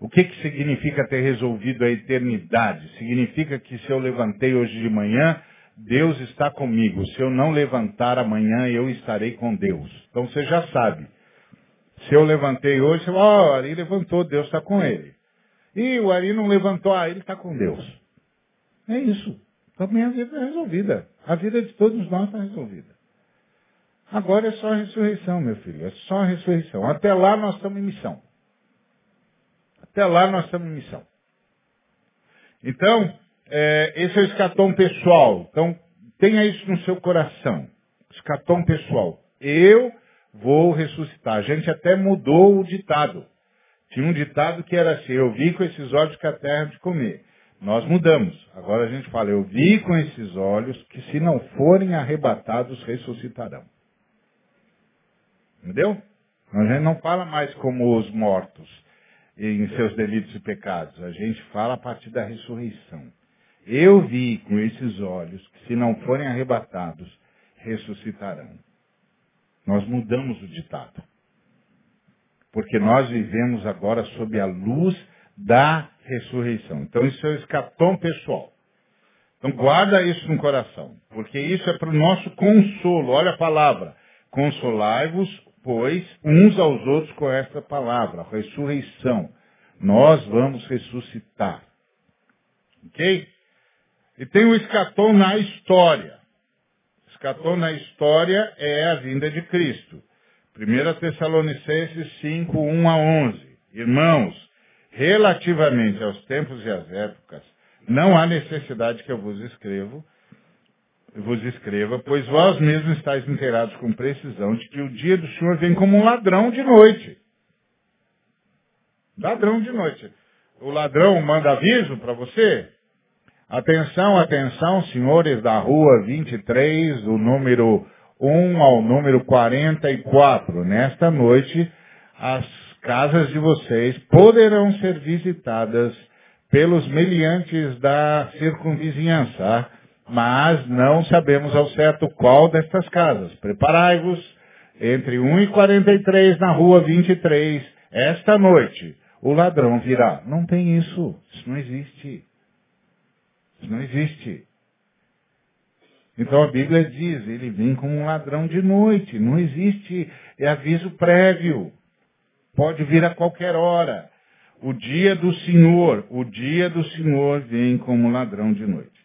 O que, que significa ter resolvido a eternidade? Significa que se eu levantei hoje de manhã, Deus está comigo. Se eu não levantar amanhã, eu estarei com Deus. Então você já sabe. Se eu levantei hoje, ó, oh, o Ari levantou, Deus está com ele. E o Ari não levantou, ah, ele está com Deus. É isso. Então minha vida está resolvida. A vida de todos nós está resolvida. Agora é só a ressurreição, meu filho. É só a ressurreição. Até lá nós estamos em missão. Até lá nós estamos em missão. Então, é, esse é o escatom pessoal. Então, tenha isso no seu coração. Escatom pessoal. Eu vou ressuscitar. A gente até mudou o ditado. Tinha um ditado que era assim, eu vi com esses olhos que a terra de comer. Nós mudamos. Agora a gente fala, eu vi com esses olhos que se não forem arrebatados, ressuscitarão. Entendeu? A gente não fala mais como os mortos em seus delitos e pecados. A gente fala a partir da ressurreição. Eu vi com esses olhos que se não forem arrebatados, ressuscitarão. Nós mudamos o ditado. Porque nós vivemos agora sob a luz da ressurreição. Então isso é o escatom pessoal. Então guarda isso no coração, porque isso é para o nosso consolo. Olha a palavra. Consolai-vos, pois, uns aos outros com esta palavra, ressurreição. Nós vamos ressuscitar. Ok? E tem o escatom na história. Escatom na história é a vinda de Cristo. 1 Tessalonicenses 5, 1 a 11. Irmãos, relativamente aos tempos e às épocas, não há necessidade que eu vos escrevo, vos escreva, pois vós mesmos estáis inteirados com precisão de que o dia do Senhor vem como um ladrão de noite. Ladrão de noite. O ladrão manda aviso para você? Atenção, atenção, senhores da rua 23, do número 1 ao número 44. Nesta noite, as casas de vocês poderão ser visitadas pelos meliantes da circunvizinhança, mas não sabemos ao certo qual destas casas. Preparai-vos entre 1 e 43 na rua 23, esta noite. O ladrão virá. Não tem isso. Isso não existe. Isso não existe. Então a Bíblia diz, ele vem como um ladrão de noite. Não existe é aviso prévio. Pode vir a qualquer hora. O dia do Senhor, o dia do Senhor vem como ladrão de noite.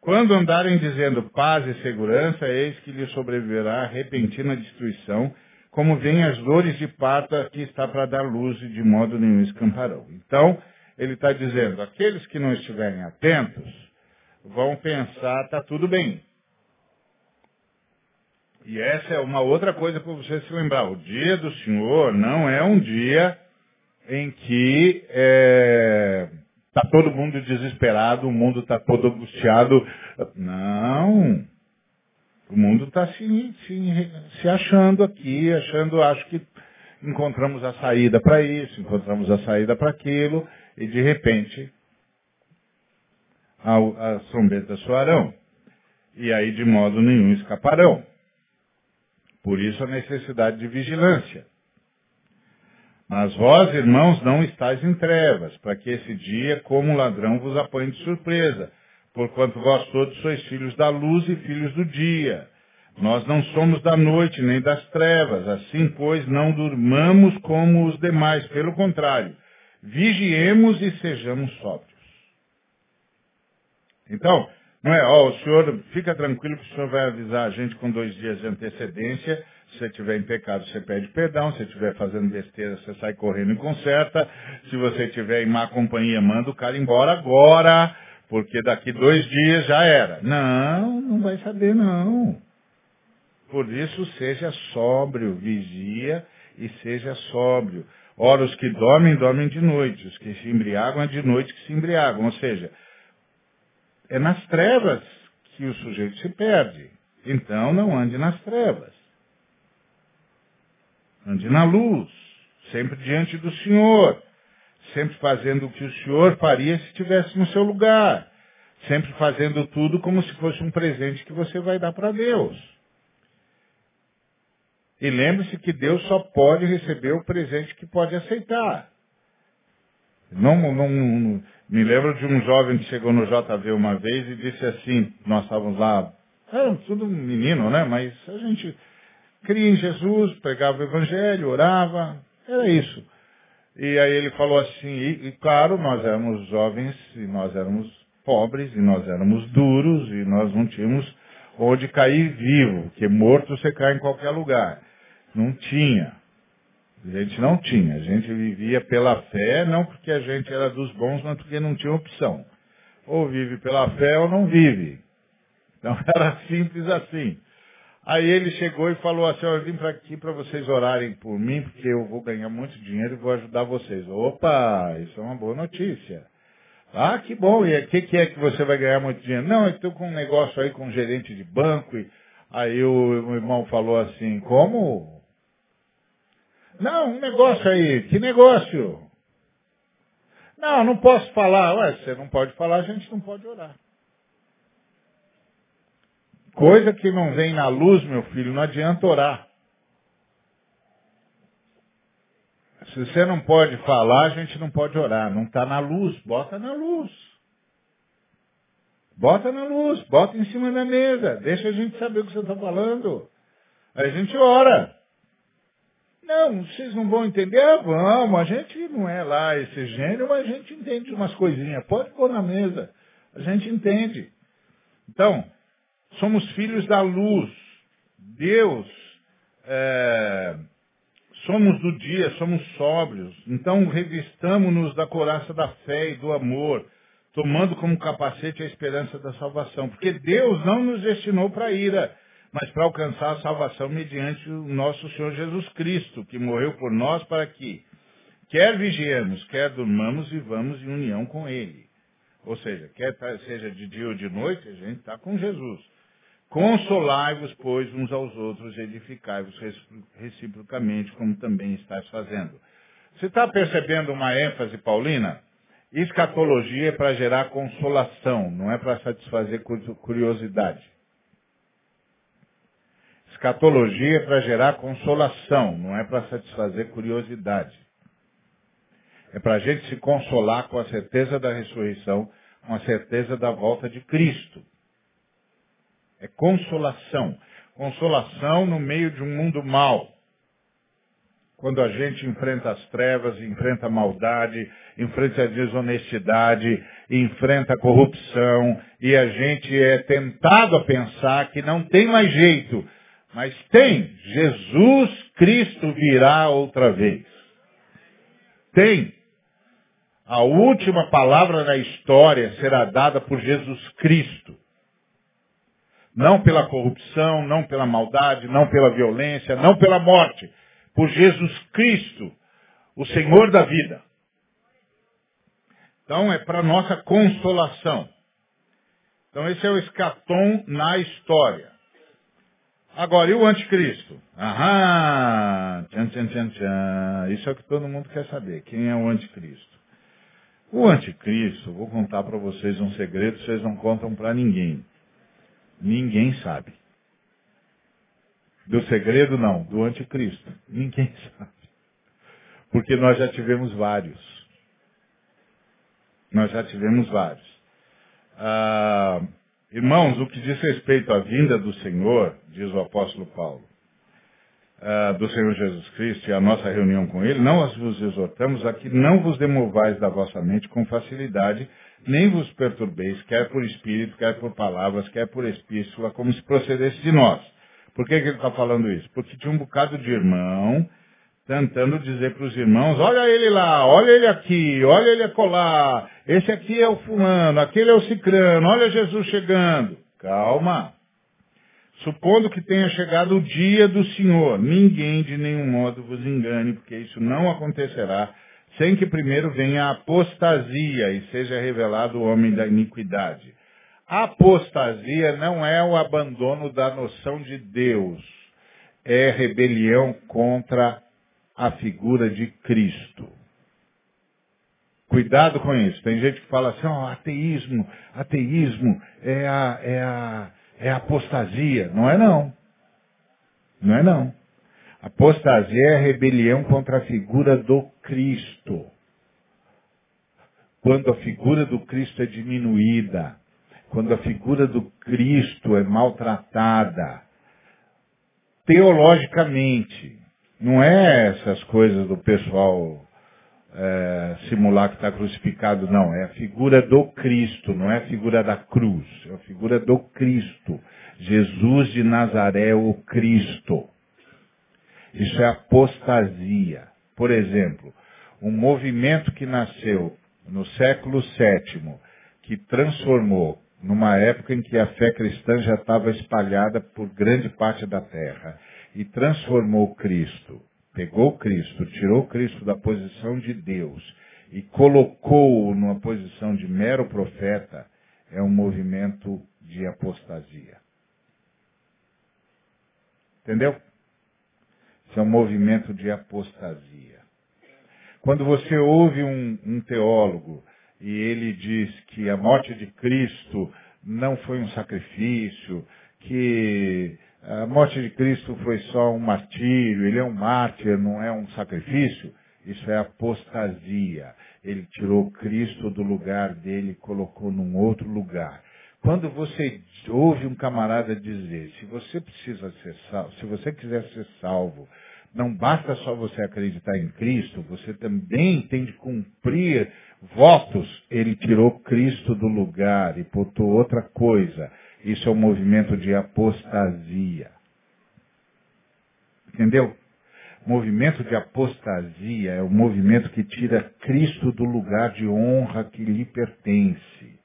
Quando andarem dizendo paz e segurança, eis que lhe sobreviverá repentina destruição, como vem as dores de parto que está para dar luz e de modo nenhum escamparão. Então, ele está dizendo, aqueles que não estiverem atentos vão pensar, está tudo bem. E essa é uma outra coisa para você se lembrar. O dia do Senhor não é um dia em que está é, tá todo mundo desesperado, o mundo está todo angustiado. Não. O mundo está se, se, se achando aqui, achando, acho que encontramos a saída para isso, encontramos a saída para aquilo, e de repente as trombetas soarão. E aí de modo nenhum escaparão. Por isso a necessidade de vigilância. Mas vós, irmãos, não estáis em trevas, para que esse dia, como ladrão, vos apanhe de surpresa, porquanto vós todos sois filhos da luz e filhos do dia. Nós não somos da noite nem das trevas, assim, pois, não durmamos como os demais, pelo contrário, vigiemos e sejamos sóbrios. Então, não é, ó, o senhor, fica tranquilo que o senhor vai avisar a gente com dois dias de antecedência. Se você estiver em pecado, você pede perdão. Se estiver fazendo besteira, você sai correndo e conserta. Se você estiver em má companhia, manda o cara embora agora, porque daqui dois dias já era. Não, não vai saber não. Por isso, seja sóbrio, vigia e seja sóbrio. Ora, os que dormem, dormem de noite. Os que se embriagam, é de noite que se embriagam. Ou seja, é nas trevas que o sujeito se perde. Então não ande nas trevas. Ande na luz, sempre diante do Senhor, sempre fazendo o que o Senhor faria se estivesse no seu lugar, sempre fazendo tudo como se fosse um presente que você vai dar para Deus. E lembre-se que Deus só pode receber o presente que pode aceitar. Não, não, me lembro de um jovem que chegou no JV uma vez e disse assim, nós estávamos lá, era tudo menino, né? Mas a gente cria em Jesus, pregava o evangelho, orava, era isso. E aí ele falou assim, e, e claro, nós éramos jovens, e nós éramos pobres, e nós éramos duros, e nós não tínhamos onde cair vivo, porque morto você cai em qualquer lugar. Não tinha. A gente não tinha. A gente vivia pela fé, não porque a gente era dos bons, mas porque não tinha opção. Ou vive pela fé ou não vive. Então era simples assim. Aí ele chegou e falou assim, eu vim para aqui para vocês orarem por mim, porque eu vou ganhar muito dinheiro e vou ajudar vocês. Opa, isso é uma boa notícia. Ah, que bom. E o que, que, é que você vai ganhar muito dinheiro? Não, eu estou com um negócio aí com um gerente de banco. E aí o, o irmão falou assim, como? Não, um negócio aí. Que negócio? Não, não posso falar. Ué, você não pode falar, a gente não pode orar. Coisa que não vem na luz, meu filho, não adianta orar. Se você não pode falar, a gente não pode orar. Não está na luz, bota na luz. Bota na luz, bota em cima da mesa. Deixa a gente saber o que você está falando. Aí a gente ora. Não, vocês não vão entender? Ah, vamos, a gente não é lá esse gênio, mas a gente entende umas coisinhas. Pode pôr na mesa. A gente entende. Então, somos filhos da luz. Deus, é, somos do dia, somos sóbrios. Então, revistamos-nos da coraça da fé e do amor, tomando como capacete a esperança da salvação. Porque Deus não nos destinou para ira, mas para alcançar a salvação mediante o nosso Senhor Jesus Cristo, que morreu por nós para que, quer vigiemos, quer durmamos, vivamos em união com Ele. Ou seja, quer seja de dia ou de noite, a gente está com Jesus. Consolai-vos, pois, uns aos outros, edificai-vos reciprocamente, como também estás fazendo. Você está percebendo uma ênfase paulina? Escatologia é para gerar consolação, não é para satisfazer curiosidade. Escatologia é para gerar consolação, não é para satisfazer curiosidade. É para a gente se consolar com a certeza da ressurreição, com a certeza da volta de Cristo. É consolação. Consolação no meio de um mundo mau. Quando a gente enfrenta as trevas, enfrenta a maldade, enfrenta a desonestidade, enfrenta a corrupção, e a gente é tentado a pensar que não tem mais jeito. Mas tem. Jesus Cristo virá outra vez. Tem. A última palavra na história será dada por Jesus Cristo. Não pela corrupção, não pela maldade, não pela violência, não pela morte. Por Jesus Cristo, o Senhor da vida. Então é para nossa consolação. Então esse é o escatom na história. Agora, e o anticristo? Aham, tchan, tchan, tchan, tchan. Isso é o que todo mundo quer saber. Quem é o anticristo? O anticristo, vou contar para vocês um segredo, vocês não contam para ninguém. Ninguém sabe. Do segredo não, do anticristo. Ninguém sabe. Porque nós já tivemos vários. Nós já tivemos vários. Ah, irmãos, o que diz respeito à vinda do Senhor, diz o apóstolo Paulo, uh, do Senhor Jesus Cristo e a nossa reunião com Ele, não vos exortamos a que não vos demovais da vossa mente com facilidade, nem vos perturbeis, quer por espírito, quer por palavras, quer por epístola, como se procedesse de nós. Por que, que ele está falando isso? Porque tinha um bocado de irmão tentando dizer para os irmãos, olha ele lá, olha ele aqui, olha ele acolá, esse aqui é o fulano, aquele é o cicrano, olha Jesus chegando. Calma. Supondo que tenha chegado o dia do Senhor, ninguém de nenhum modo vos engane, porque isso não acontecerá sem que primeiro venha a apostasia e seja revelado o homem da iniquidade. A apostasia não é o abandono da noção de Deus, é rebelião contra a figura de Cristo. Cuidado com isso. Tem gente que fala assim, oh, ateísmo, ateísmo é a, é a, é apostasia. Não é não. Não é não. Apostasia é a rebelião contra a figura do Cristo. Quando a figura do Cristo é diminuída, quando a figura do Cristo é maltratada, teologicamente, não é essas coisas do pessoal é, simular que está crucificado, não. É a figura do Cristo, não é a figura da cruz. É a figura do Cristo. Jesus de Nazaré, o Cristo. Isso é apostasia. Por exemplo, um movimento que nasceu no século VII, que transformou, numa época em que a fé cristã já estava espalhada por grande parte da terra, e transformou Cristo pegou Cristo, tirou Cristo da posição de Deus e colocou-o numa posição de mero profeta, é um movimento de apostasia. Entendeu? Isso é um movimento de apostasia. Quando você ouve um, um teólogo e ele diz que a morte de Cristo não foi um sacrifício, que a morte de Cristo foi só um martírio, ele é um mártir, não é um sacrifício. Isso é apostasia. Ele tirou Cristo do lugar dele e colocou num outro lugar. Quando você ouve um camarada dizer, se você precisa ser salvo, se você quiser ser salvo, Não basta só você acreditar em Cristo, você também tem de cumprir votos. Ele tirou Cristo do lugar e botou outra coisa. Isso é um movimento de apostasia. Entendeu? movimento de apostasia é o movimento que tira Cristo do lugar de honra que lhe pertence,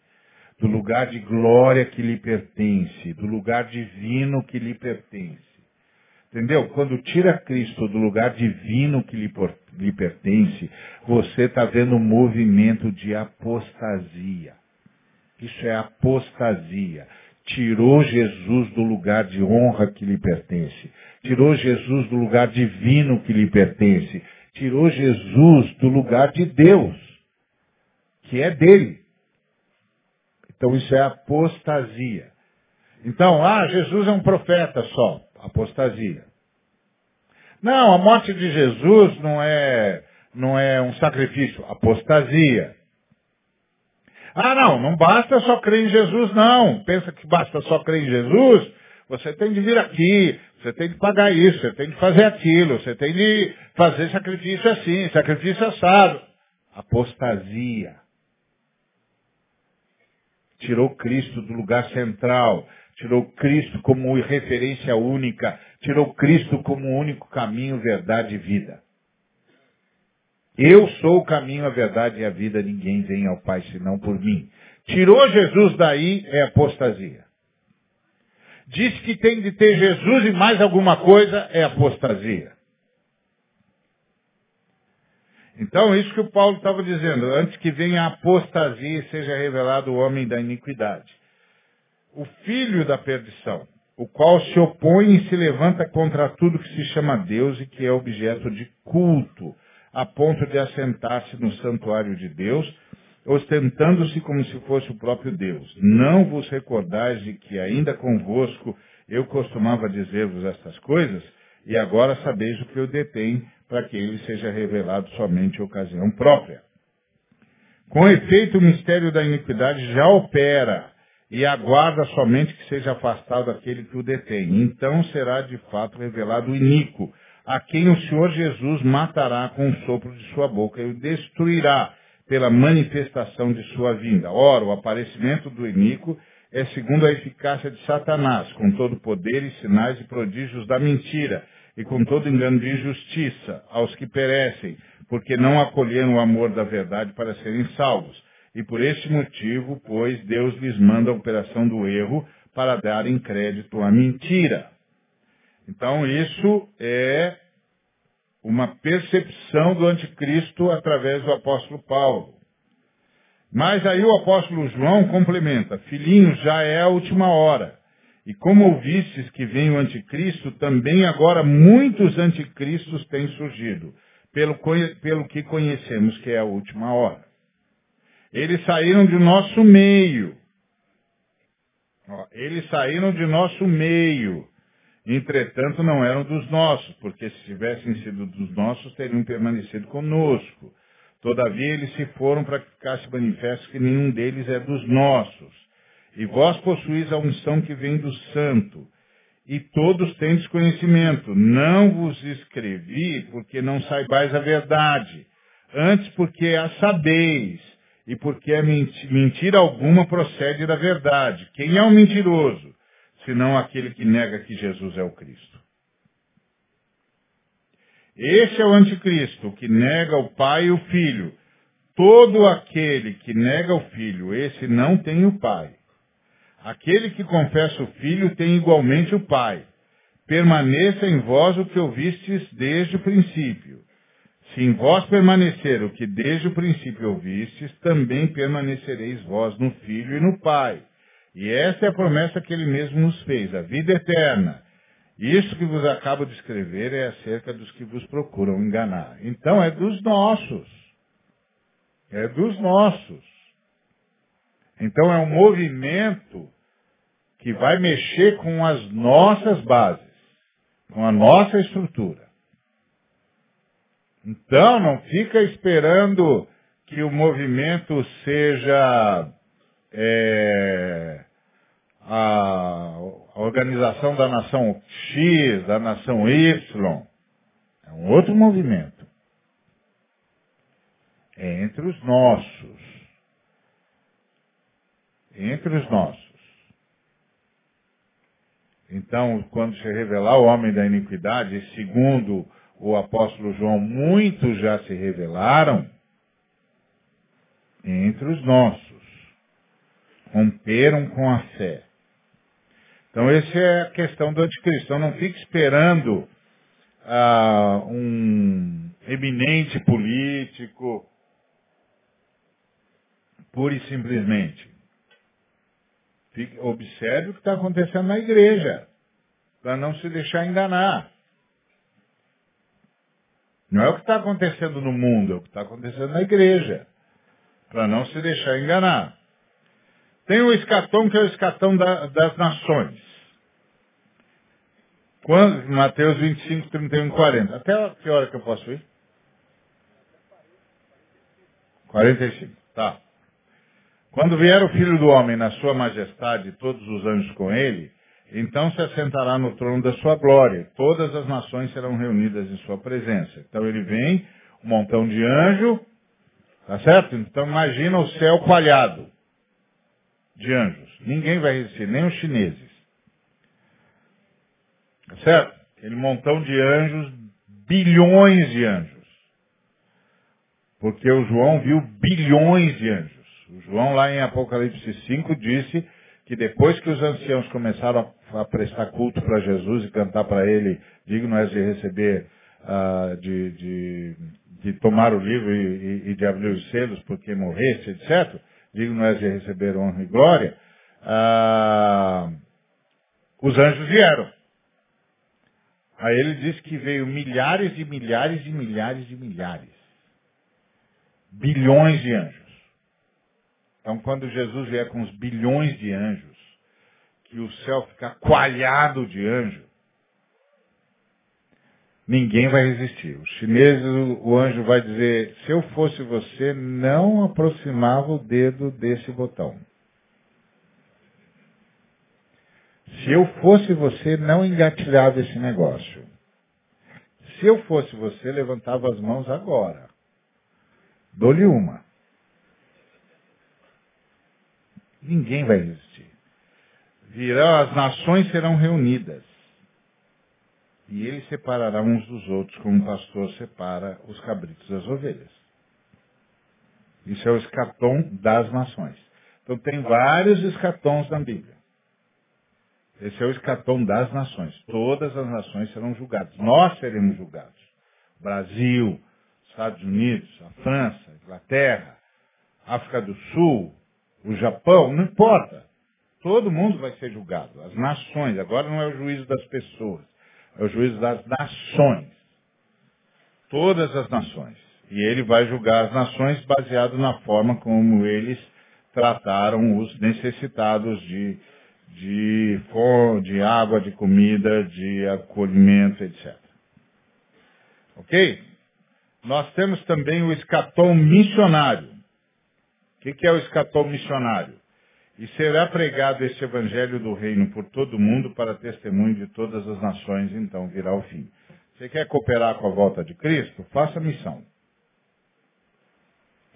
do lugar de glória que lhe pertence, do lugar divino que lhe pertence. Entendeu? Quando tira Cristo do lugar divino que lhe, lhe pertence, você está vendo um movimento de apostasia. Isso é apostasia tirou Jesus do lugar de honra que lhe pertence, tirou Jesus do lugar divino que lhe pertence, tirou Jesus do lugar de Deus, que é dele. Então isso é apostasia. Então, ah, Jesus é um profeta só, apostasia. Não, a morte de Jesus não é, não é um sacrifício, apostasia. Ah, não, não basta só crer em Jesus, não. Pensa que basta só crer em Jesus? Você tem de vir aqui, você tem de pagar isso, você tem de fazer aquilo, você tem de fazer sacrifício assim, sacrifício assado. Apostasia. Tirou Cristo do lugar central, tirou Cristo como referência única, tirou Cristo como o único caminho, verdade e vida. Eu sou o caminho, a verdade e a vida, ninguém vem ao Pai senão por mim. Tirou Jesus daí é apostasia. Diz que tem de ter Jesus e mais alguma coisa é apostasia. Então, isso que o Paulo estava dizendo, antes que venha a apostasia e seja revelado o homem da iniquidade. O filho da perdição, o qual se opõe e se levanta contra tudo que se chama Deus e que é objeto de culto a ponto de assentar-se no santuário de Deus, ostentando-se como se fosse o próprio Deus. Não vos recordais de que ainda convosco eu costumava dizer-vos estas coisas, e agora sabeis o que eu detém, para que ele seja revelado somente em ocasião própria. Com efeito, o mistério da iniquidade já opera, e aguarda somente que seja afastado aquele que o detém. Então será de fato revelado o iníquo, a quem o Senhor Jesus matará com o sopro de sua boca e o destruirá pela manifestação de sua vinda. Ora, o aparecimento do iníquo é segundo a eficácia de Satanás, com todo poder e sinais e prodígios da mentira, e com todo engano de injustiça aos que perecem, porque não acolheram o amor da verdade para serem salvos. E por este motivo, pois, Deus lhes manda a operação do erro para darem crédito à mentira. Então isso é uma percepção do anticristo através do apóstolo Paulo. Mas aí o apóstolo João complementa, filhinhos, já é a última hora. E como ouvistes que vem o anticristo, também agora muitos anticristos têm surgido, pelo, pelo que conhecemos que é a última hora. Eles saíram de nosso meio. Eles saíram de nosso meio. Entretanto, não eram dos nossos, porque se tivessem sido dos nossos, teriam permanecido conosco. Todavia, eles se foram para que ficasse manifesto que nenhum deles é dos nossos. E vós possuís a unção que vem do santo. E todos tendes conhecimento. Não vos escrevi porque não saibais a verdade. Antes porque a sabeis. E porque a mentira alguma procede da verdade. Quem é o mentiroso? Senão aquele que nega que Jesus é o Cristo. Esse é o anticristo, que nega o Pai e o Filho. Todo aquele que nega o Filho, esse não tem o Pai. Aquele que confessa o Filho tem igualmente o Pai. Permaneça em vós o que ouvistes desde o princípio. Se em vós permanecer o que desde o princípio ouvistes, também permanecereis vós no Filho e no Pai. E essa é a promessa que ele mesmo nos fez, a vida eterna. Isso que vos acabo de escrever é acerca dos que vos procuram enganar. Então é dos nossos. É dos nossos. Então é um movimento que vai mexer com as nossas bases, com a nossa estrutura. Então não fica esperando que o movimento seja é, a, a organização da nação X, da nação Y. É um outro movimento. É entre os nossos. Entre os nossos. Então, quando se revelar o homem da iniquidade, segundo o apóstolo João, muitos já se revelaram entre os nossos. Romperam com a fé. Então, essa é a questão do anticristo. Então, não fique esperando ah, um eminente político, pura e simplesmente. Fique, observe o que está acontecendo na igreja, para não se deixar enganar. Não é o que está acontecendo no mundo, é o que está acontecendo na igreja, para não se deixar enganar. Tem o escatão que é o escatão da, das nações. Quando? Mateus 25, 31 e 40. Até que hora que eu posso ir? 45. Tá. Quando vier o Filho do Homem na sua majestade e todos os anjos com ele, então se assentará no trono da sua glória. Todas as nações serão reunidas em sua presença. Então ele vem, um montão de anjo, tá certo? Então imagina o céu coalhado de anjos. Ninguém vai resistir, nem os chineses. Tá certo? Aquele montão de anjos, bilhões de anjos. Porque o João viu bilhões de anjos. O João, lá em Apocalipse 5, disse que depois que os anciãos começaram a, prestar culto para Jesus e cantar para ele, digno és de receber, uh, de, de, de, tomar o livro e, e, e, de abrir os selos porque morreste, etc., digno és de receber honra e glória, uh, os anjos vieram. Aí ele diz que veio milhares e milhares e milhares e milhares. Bilhões de anjos. Então, quando Jesus vier com os bilhões de anjos, que o céu fica coalhado de anjo, ninguém vai resistir. Os chineses, o anjo vai dizer, se eu fosse você, não aproximava o dedo desse botão. Se eu fosse você, não engatilhava esse negócio. Se eu fosse você, levantava as mãos agora. Dou-lhe uma. Ninguém vai resistir. Virão, as nações serão reunidas. E ele separará uns dos outros, como um pastor separa os cabritos das ovelhas. Isso é o escatom das nações. Então tem vários escatons na Bíblia. Esse é o escatom das nações. Todas as nações serão julgadas. Nós seremos julgados. Brasil, Estados Unidos, a França, Inglaterra, África do Sul, o Japão, não importa. Todo mundo vai ser julgado. As nações. Agora não é o juízo das pessoas. É o juízo das nações. Todas as nações. E ele vai julgar as nações baseado na forma como eles trataram os necessitados de de, de água, de comida, de acolhimento, etc. Ok? Nós temos também o escatom missionário. O que, que é o escatom missionário? E será pregado este evangelho do reino por todo o mundo para testemunho de todas as nações, então virá o fim. Você quer cooperar com a volta de Cristo? Faça missão.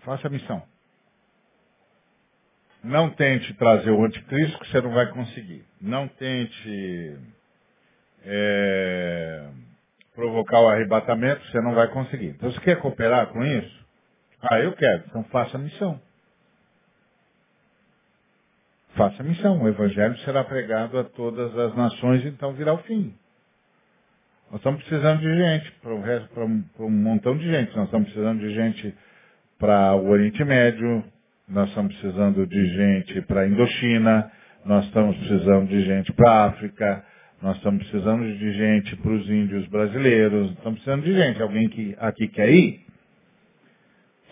Faça missão. Não tente trazer o anticristo, que você não vai conseguir. Não tente é, provocar o arrebatamento, você não vai conseguir. Então, você quer cooperar com isso? Ah, eu quero. Então, faça a missão. Faça a missão. O evangelho será pregado a todas as nações, então virá o fim. Nós estamos precisando de gente, para um, montão de gente. Nós estamos precisando de gente para o Oriente Médio, nós estamos precisando de gente para a Indochina, nós estamos precisando de gente para a África, nós estamos precisando de gente para os índios brasileiros, estamos precisando de gente. Alguém que aqui quer ir?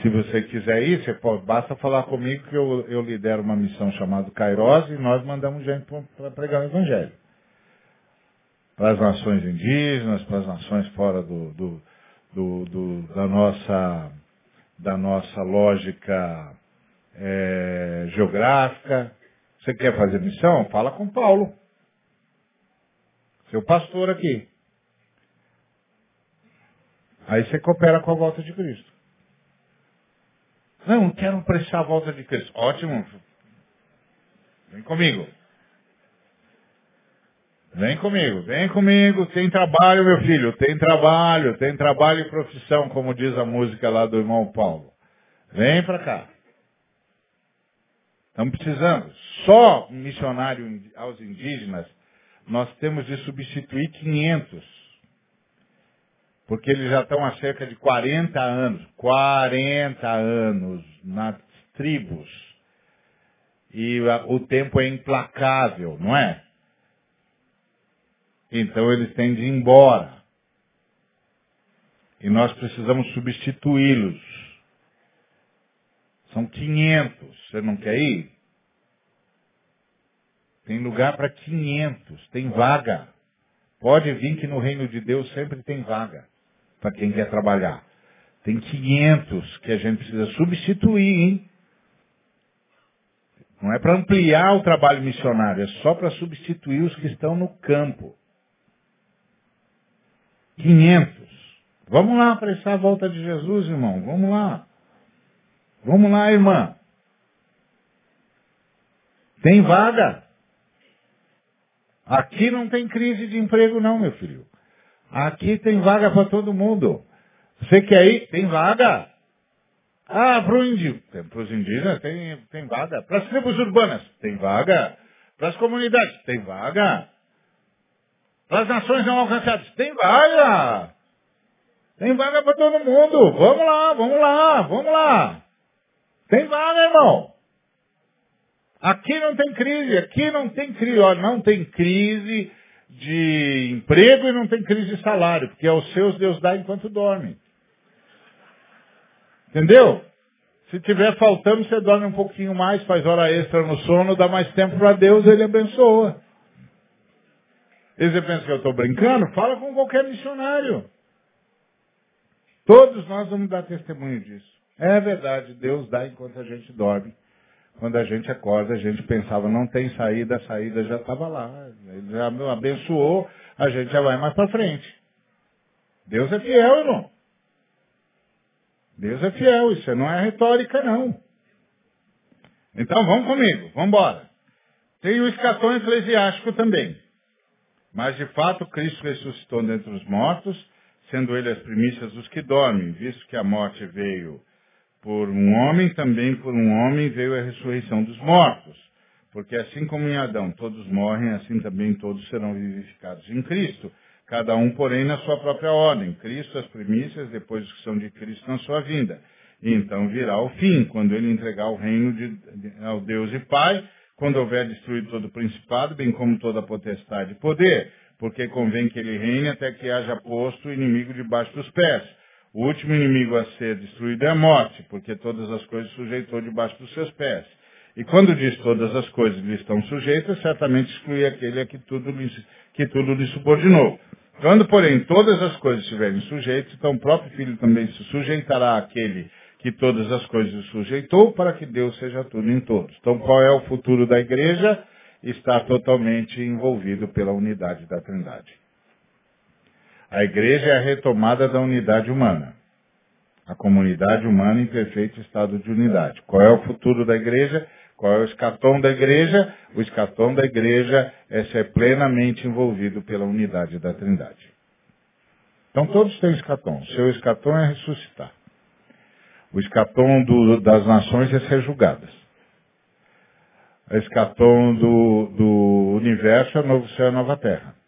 Se você quiser ir, você pode, basta falar comigo que eu, eu lidero uma missão chamada Kairos e nós mandamos gente para pregar o Evangelho. Para as nações indígenas, para as nações fora do, do, do, do da, nossa, da nossa lógica é, geográfica. Você quer fazer missão? Fala com Paulo. Seu pastor aqui. Aí você coopera com a volta de Cristo. Não, quero apreciar a volta de Cristo. Ótimo. Vem comigo. Vem comigo, vem comigo, tem trabalho, meu filho, tem trabalho, tem trabalho e profissão, como diz a música lá do irmão Paulo. Vem para cá. Estamos precisando. Só missionário aos indígenas, nós temos de substituir 500. Porque eles já estão há cerca de 40 anos, 40 anos nas tribos. E o tempo é implacável, não é? Então eles têm de ir embora. E nós precisamos substituí-los. São 500. Você não quer ir? Tem lugar para 500. Tem vaga. Pode vir que no reino de Deus sempre tem vaga. Para quem quer trabalhar. Tem 500 que a gente precisa substituir, hein? Não é para ampliar o trabalho missionário, é só para substituir os que estão no campo. 500. Vamos lá apressar a volta de Jesus, irmão. Vamos lá. Vamos lá, irmã. Tem vaga. Aqui não tem crise de emprego, não, meu filho. Aqui tem vaga para todo mundo. Você quer ir? Tem vaga. Ah, para os indígenas tem, tem vaga. Para as tribos urbanas, tem vaga. Para as comunidades, tem vaga. Para as nações não alcançadas, tem vaga. Tem vaga para todo mundo. Vamos lá, vamos lá, vamos lá. Tem vaga, irmão. Aqui não tem crise, aqui não tem crise, não tem crise de emprego e não tem crise de salário, porque aos seus Deus dá enquanto dorme. Entendeu? Se tiver faltando, você dorme um pouquinho mais, faz hora extra no sono, dá mais tempo para Deus, Ele abençoa. E você pensa que eu estou brincando? Fala com qualquer missionário. Todos nós vamos dar testemunho disso. É verdade, Deus dá enquanto a gente dorme. Quando a gente acorda, a gente pensava, não tem saída, a saída já estava lá. Ele já abençoou, a gente já vai mais para frente. Deus é fiel, irmão. Deus é fiel, isso não é retórica, não. Então vamos comigo, vamos embora. Tem o escatão eclesiástico também. Mas de fato Cristo ressuscitou dentre os mortos, sendo ele as primícias dos que dormem, visto que a morte veio por um homem, também por um homem veio a ressurreição dos mortos. Porque assim como em Adão todos morrem, assim também todos serão vivificados em Cristo. Cada um, porém, na sua própria ordem. Cristo as primícias, depois os que são de Cristo na sua vinda. E então virá o fim, quando ele entregar o reino de, de, ao Deus e Pai, quando houver destruído todo o principado, bem como toda a potestade e poder, porque convém que ele reine até que haja posto o inimigo debaixo dos pés. O último inimigo a ser destruído é a morte, porque todas as coisas sujeitou debaixo dos seus pés. E quando diz todas as coisas lhe estão sujeitas, certamente exclui aquele a que tudo lhe, que tudo lhe subordinou. Quando, porém, todas as coisas estiverem sujeitas, então o próprio Filho também se sujeitará àquele que todas as coisas sujeitou, para que Deus seja tudo em todos. Então, qual é o futuro da igreja? Está totalmente envolvido pela unidade da Trindade. A igreja é a retomada da unidade humana. A comunidade humana em perfeito estado de unidade. Qual é o futuro da igreja? Qual é o escatom da igreja? O escatom da igreja é ser plenamente envolvido pela unidade da Trindade. Então todos têm escatom. Seu escatom é ressuscitar. O escatom do, das nações é ser julgadas. O escatom do, do universo é novo céu e nova terra.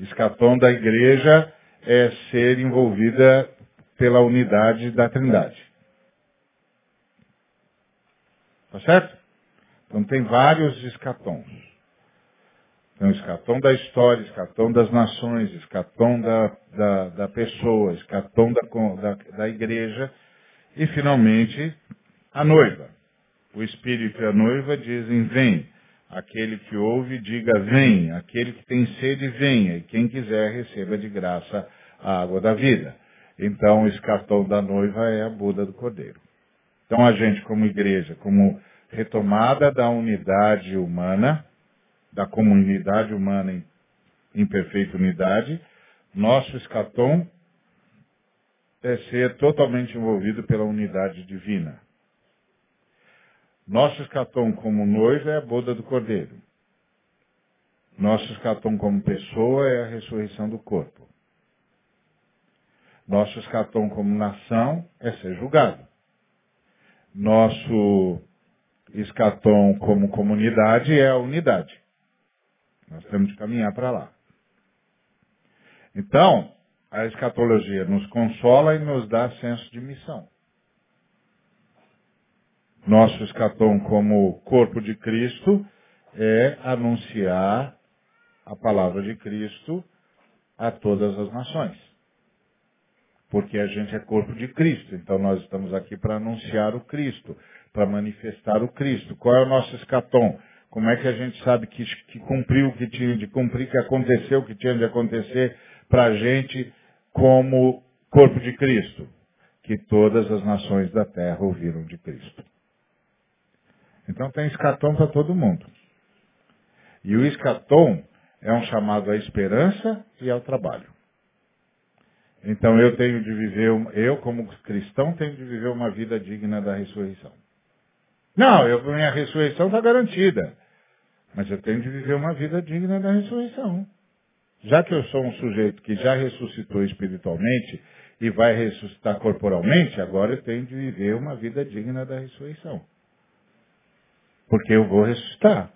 Escatom da igreja é ser envolvida pela unidade da Trindade. Tá certo? Então tem vários escatons. Tem o escatom da história, escatom das nações, escatom da, da, da pessoa, escatom da, da, da igreja e finalmente a noiva. O Espírito e a noiva dizem, vem. Aquele que ouve, diga vem. Aquele que tem sede, venha. E quem quiser, receba de graça a água da vida. Então, o escartão da noiva é a Buda do Cordeiro. Então, a gente, como igreja, como retomada da unidade humana, da comunidade humana em, em perfeita unidade, nosso escatom é ser totalmente envolvido pela unidade divina. Nosso escatom como noivo é a boda do cordeiro. Nosso escatom como pessoa é a ressurreição do corpo. Nosso escatom como nação é ser julgado. Nosso escatom como comunidade é a unidade. Nós temos que caminhar para lá. Então, a escatologia nos consola e nos dá senso de missão. Nosso escatom como corpo de Cristo é anunciar a palavra de Cristo a todas as nações. Porque a gente é corpo de Cristo, então nós estamos aqui para anunciar o Cristo, para manifestar o Cristo. Qual é o nosso escatom? Como é que a gente sabe que, que cumpriu o que tinha de cumprir, que aconteceu o que tinha de acontecer para a gente como corpo de Cristo? Que todas as nações da terra ouviram de Cristo. Então tem escatom para todo mundo. E o escatom é um chamado à esperança e ao trabalho. Então eu tenho de viver, eu como cristão tenho de viver uma vida digna da ressurreição. Não, eu, minha ressurreição está garantida. Mas eu tenho de viver uma vida digna da ressurreição. Já que eu sou um sujeito que já ressuscitou espiritualmente e vai ressuscitar corporalmente, agora eu tenho de viver uma vida digna da ressurreição. Porque eu vou ressuscitar.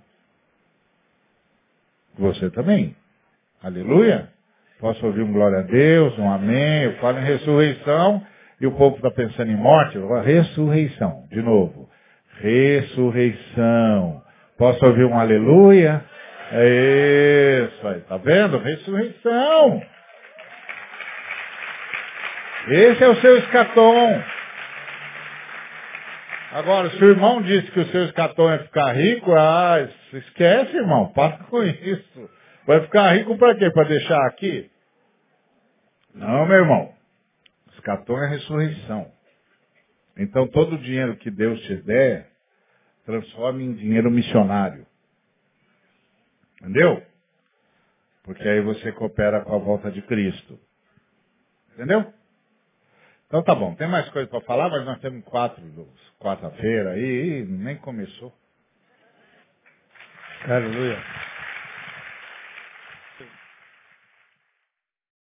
Você também. Aleluia. Posso ouvir um glória a Deus, um amém, eu falo em ressurreição e o povo está pensando em morte. Falo, ressurreição. De novo. Ressurreição. Posso ouvir um aleluia? É isso aí, tá vendo? Ressurreição. Esse é o seu escatom. Agora, se o irmão disse que o seu escatom é ficar rico, ah, esquece, irmão, para com isso. Vai ficar rico para quê? Para deixar aqui? Não, meu irmão. Escatom é ressurreição. Então, todo o dinheiro que Deus te der, transforme em dinheiro missionário. Entendeu? Porque aí você coopera com a volta de Cristo. Entendeu? Então tá bom, tem mais coisa para falar, mas nós temos quatro, quarta-feira aí, nem começou. Aleluia.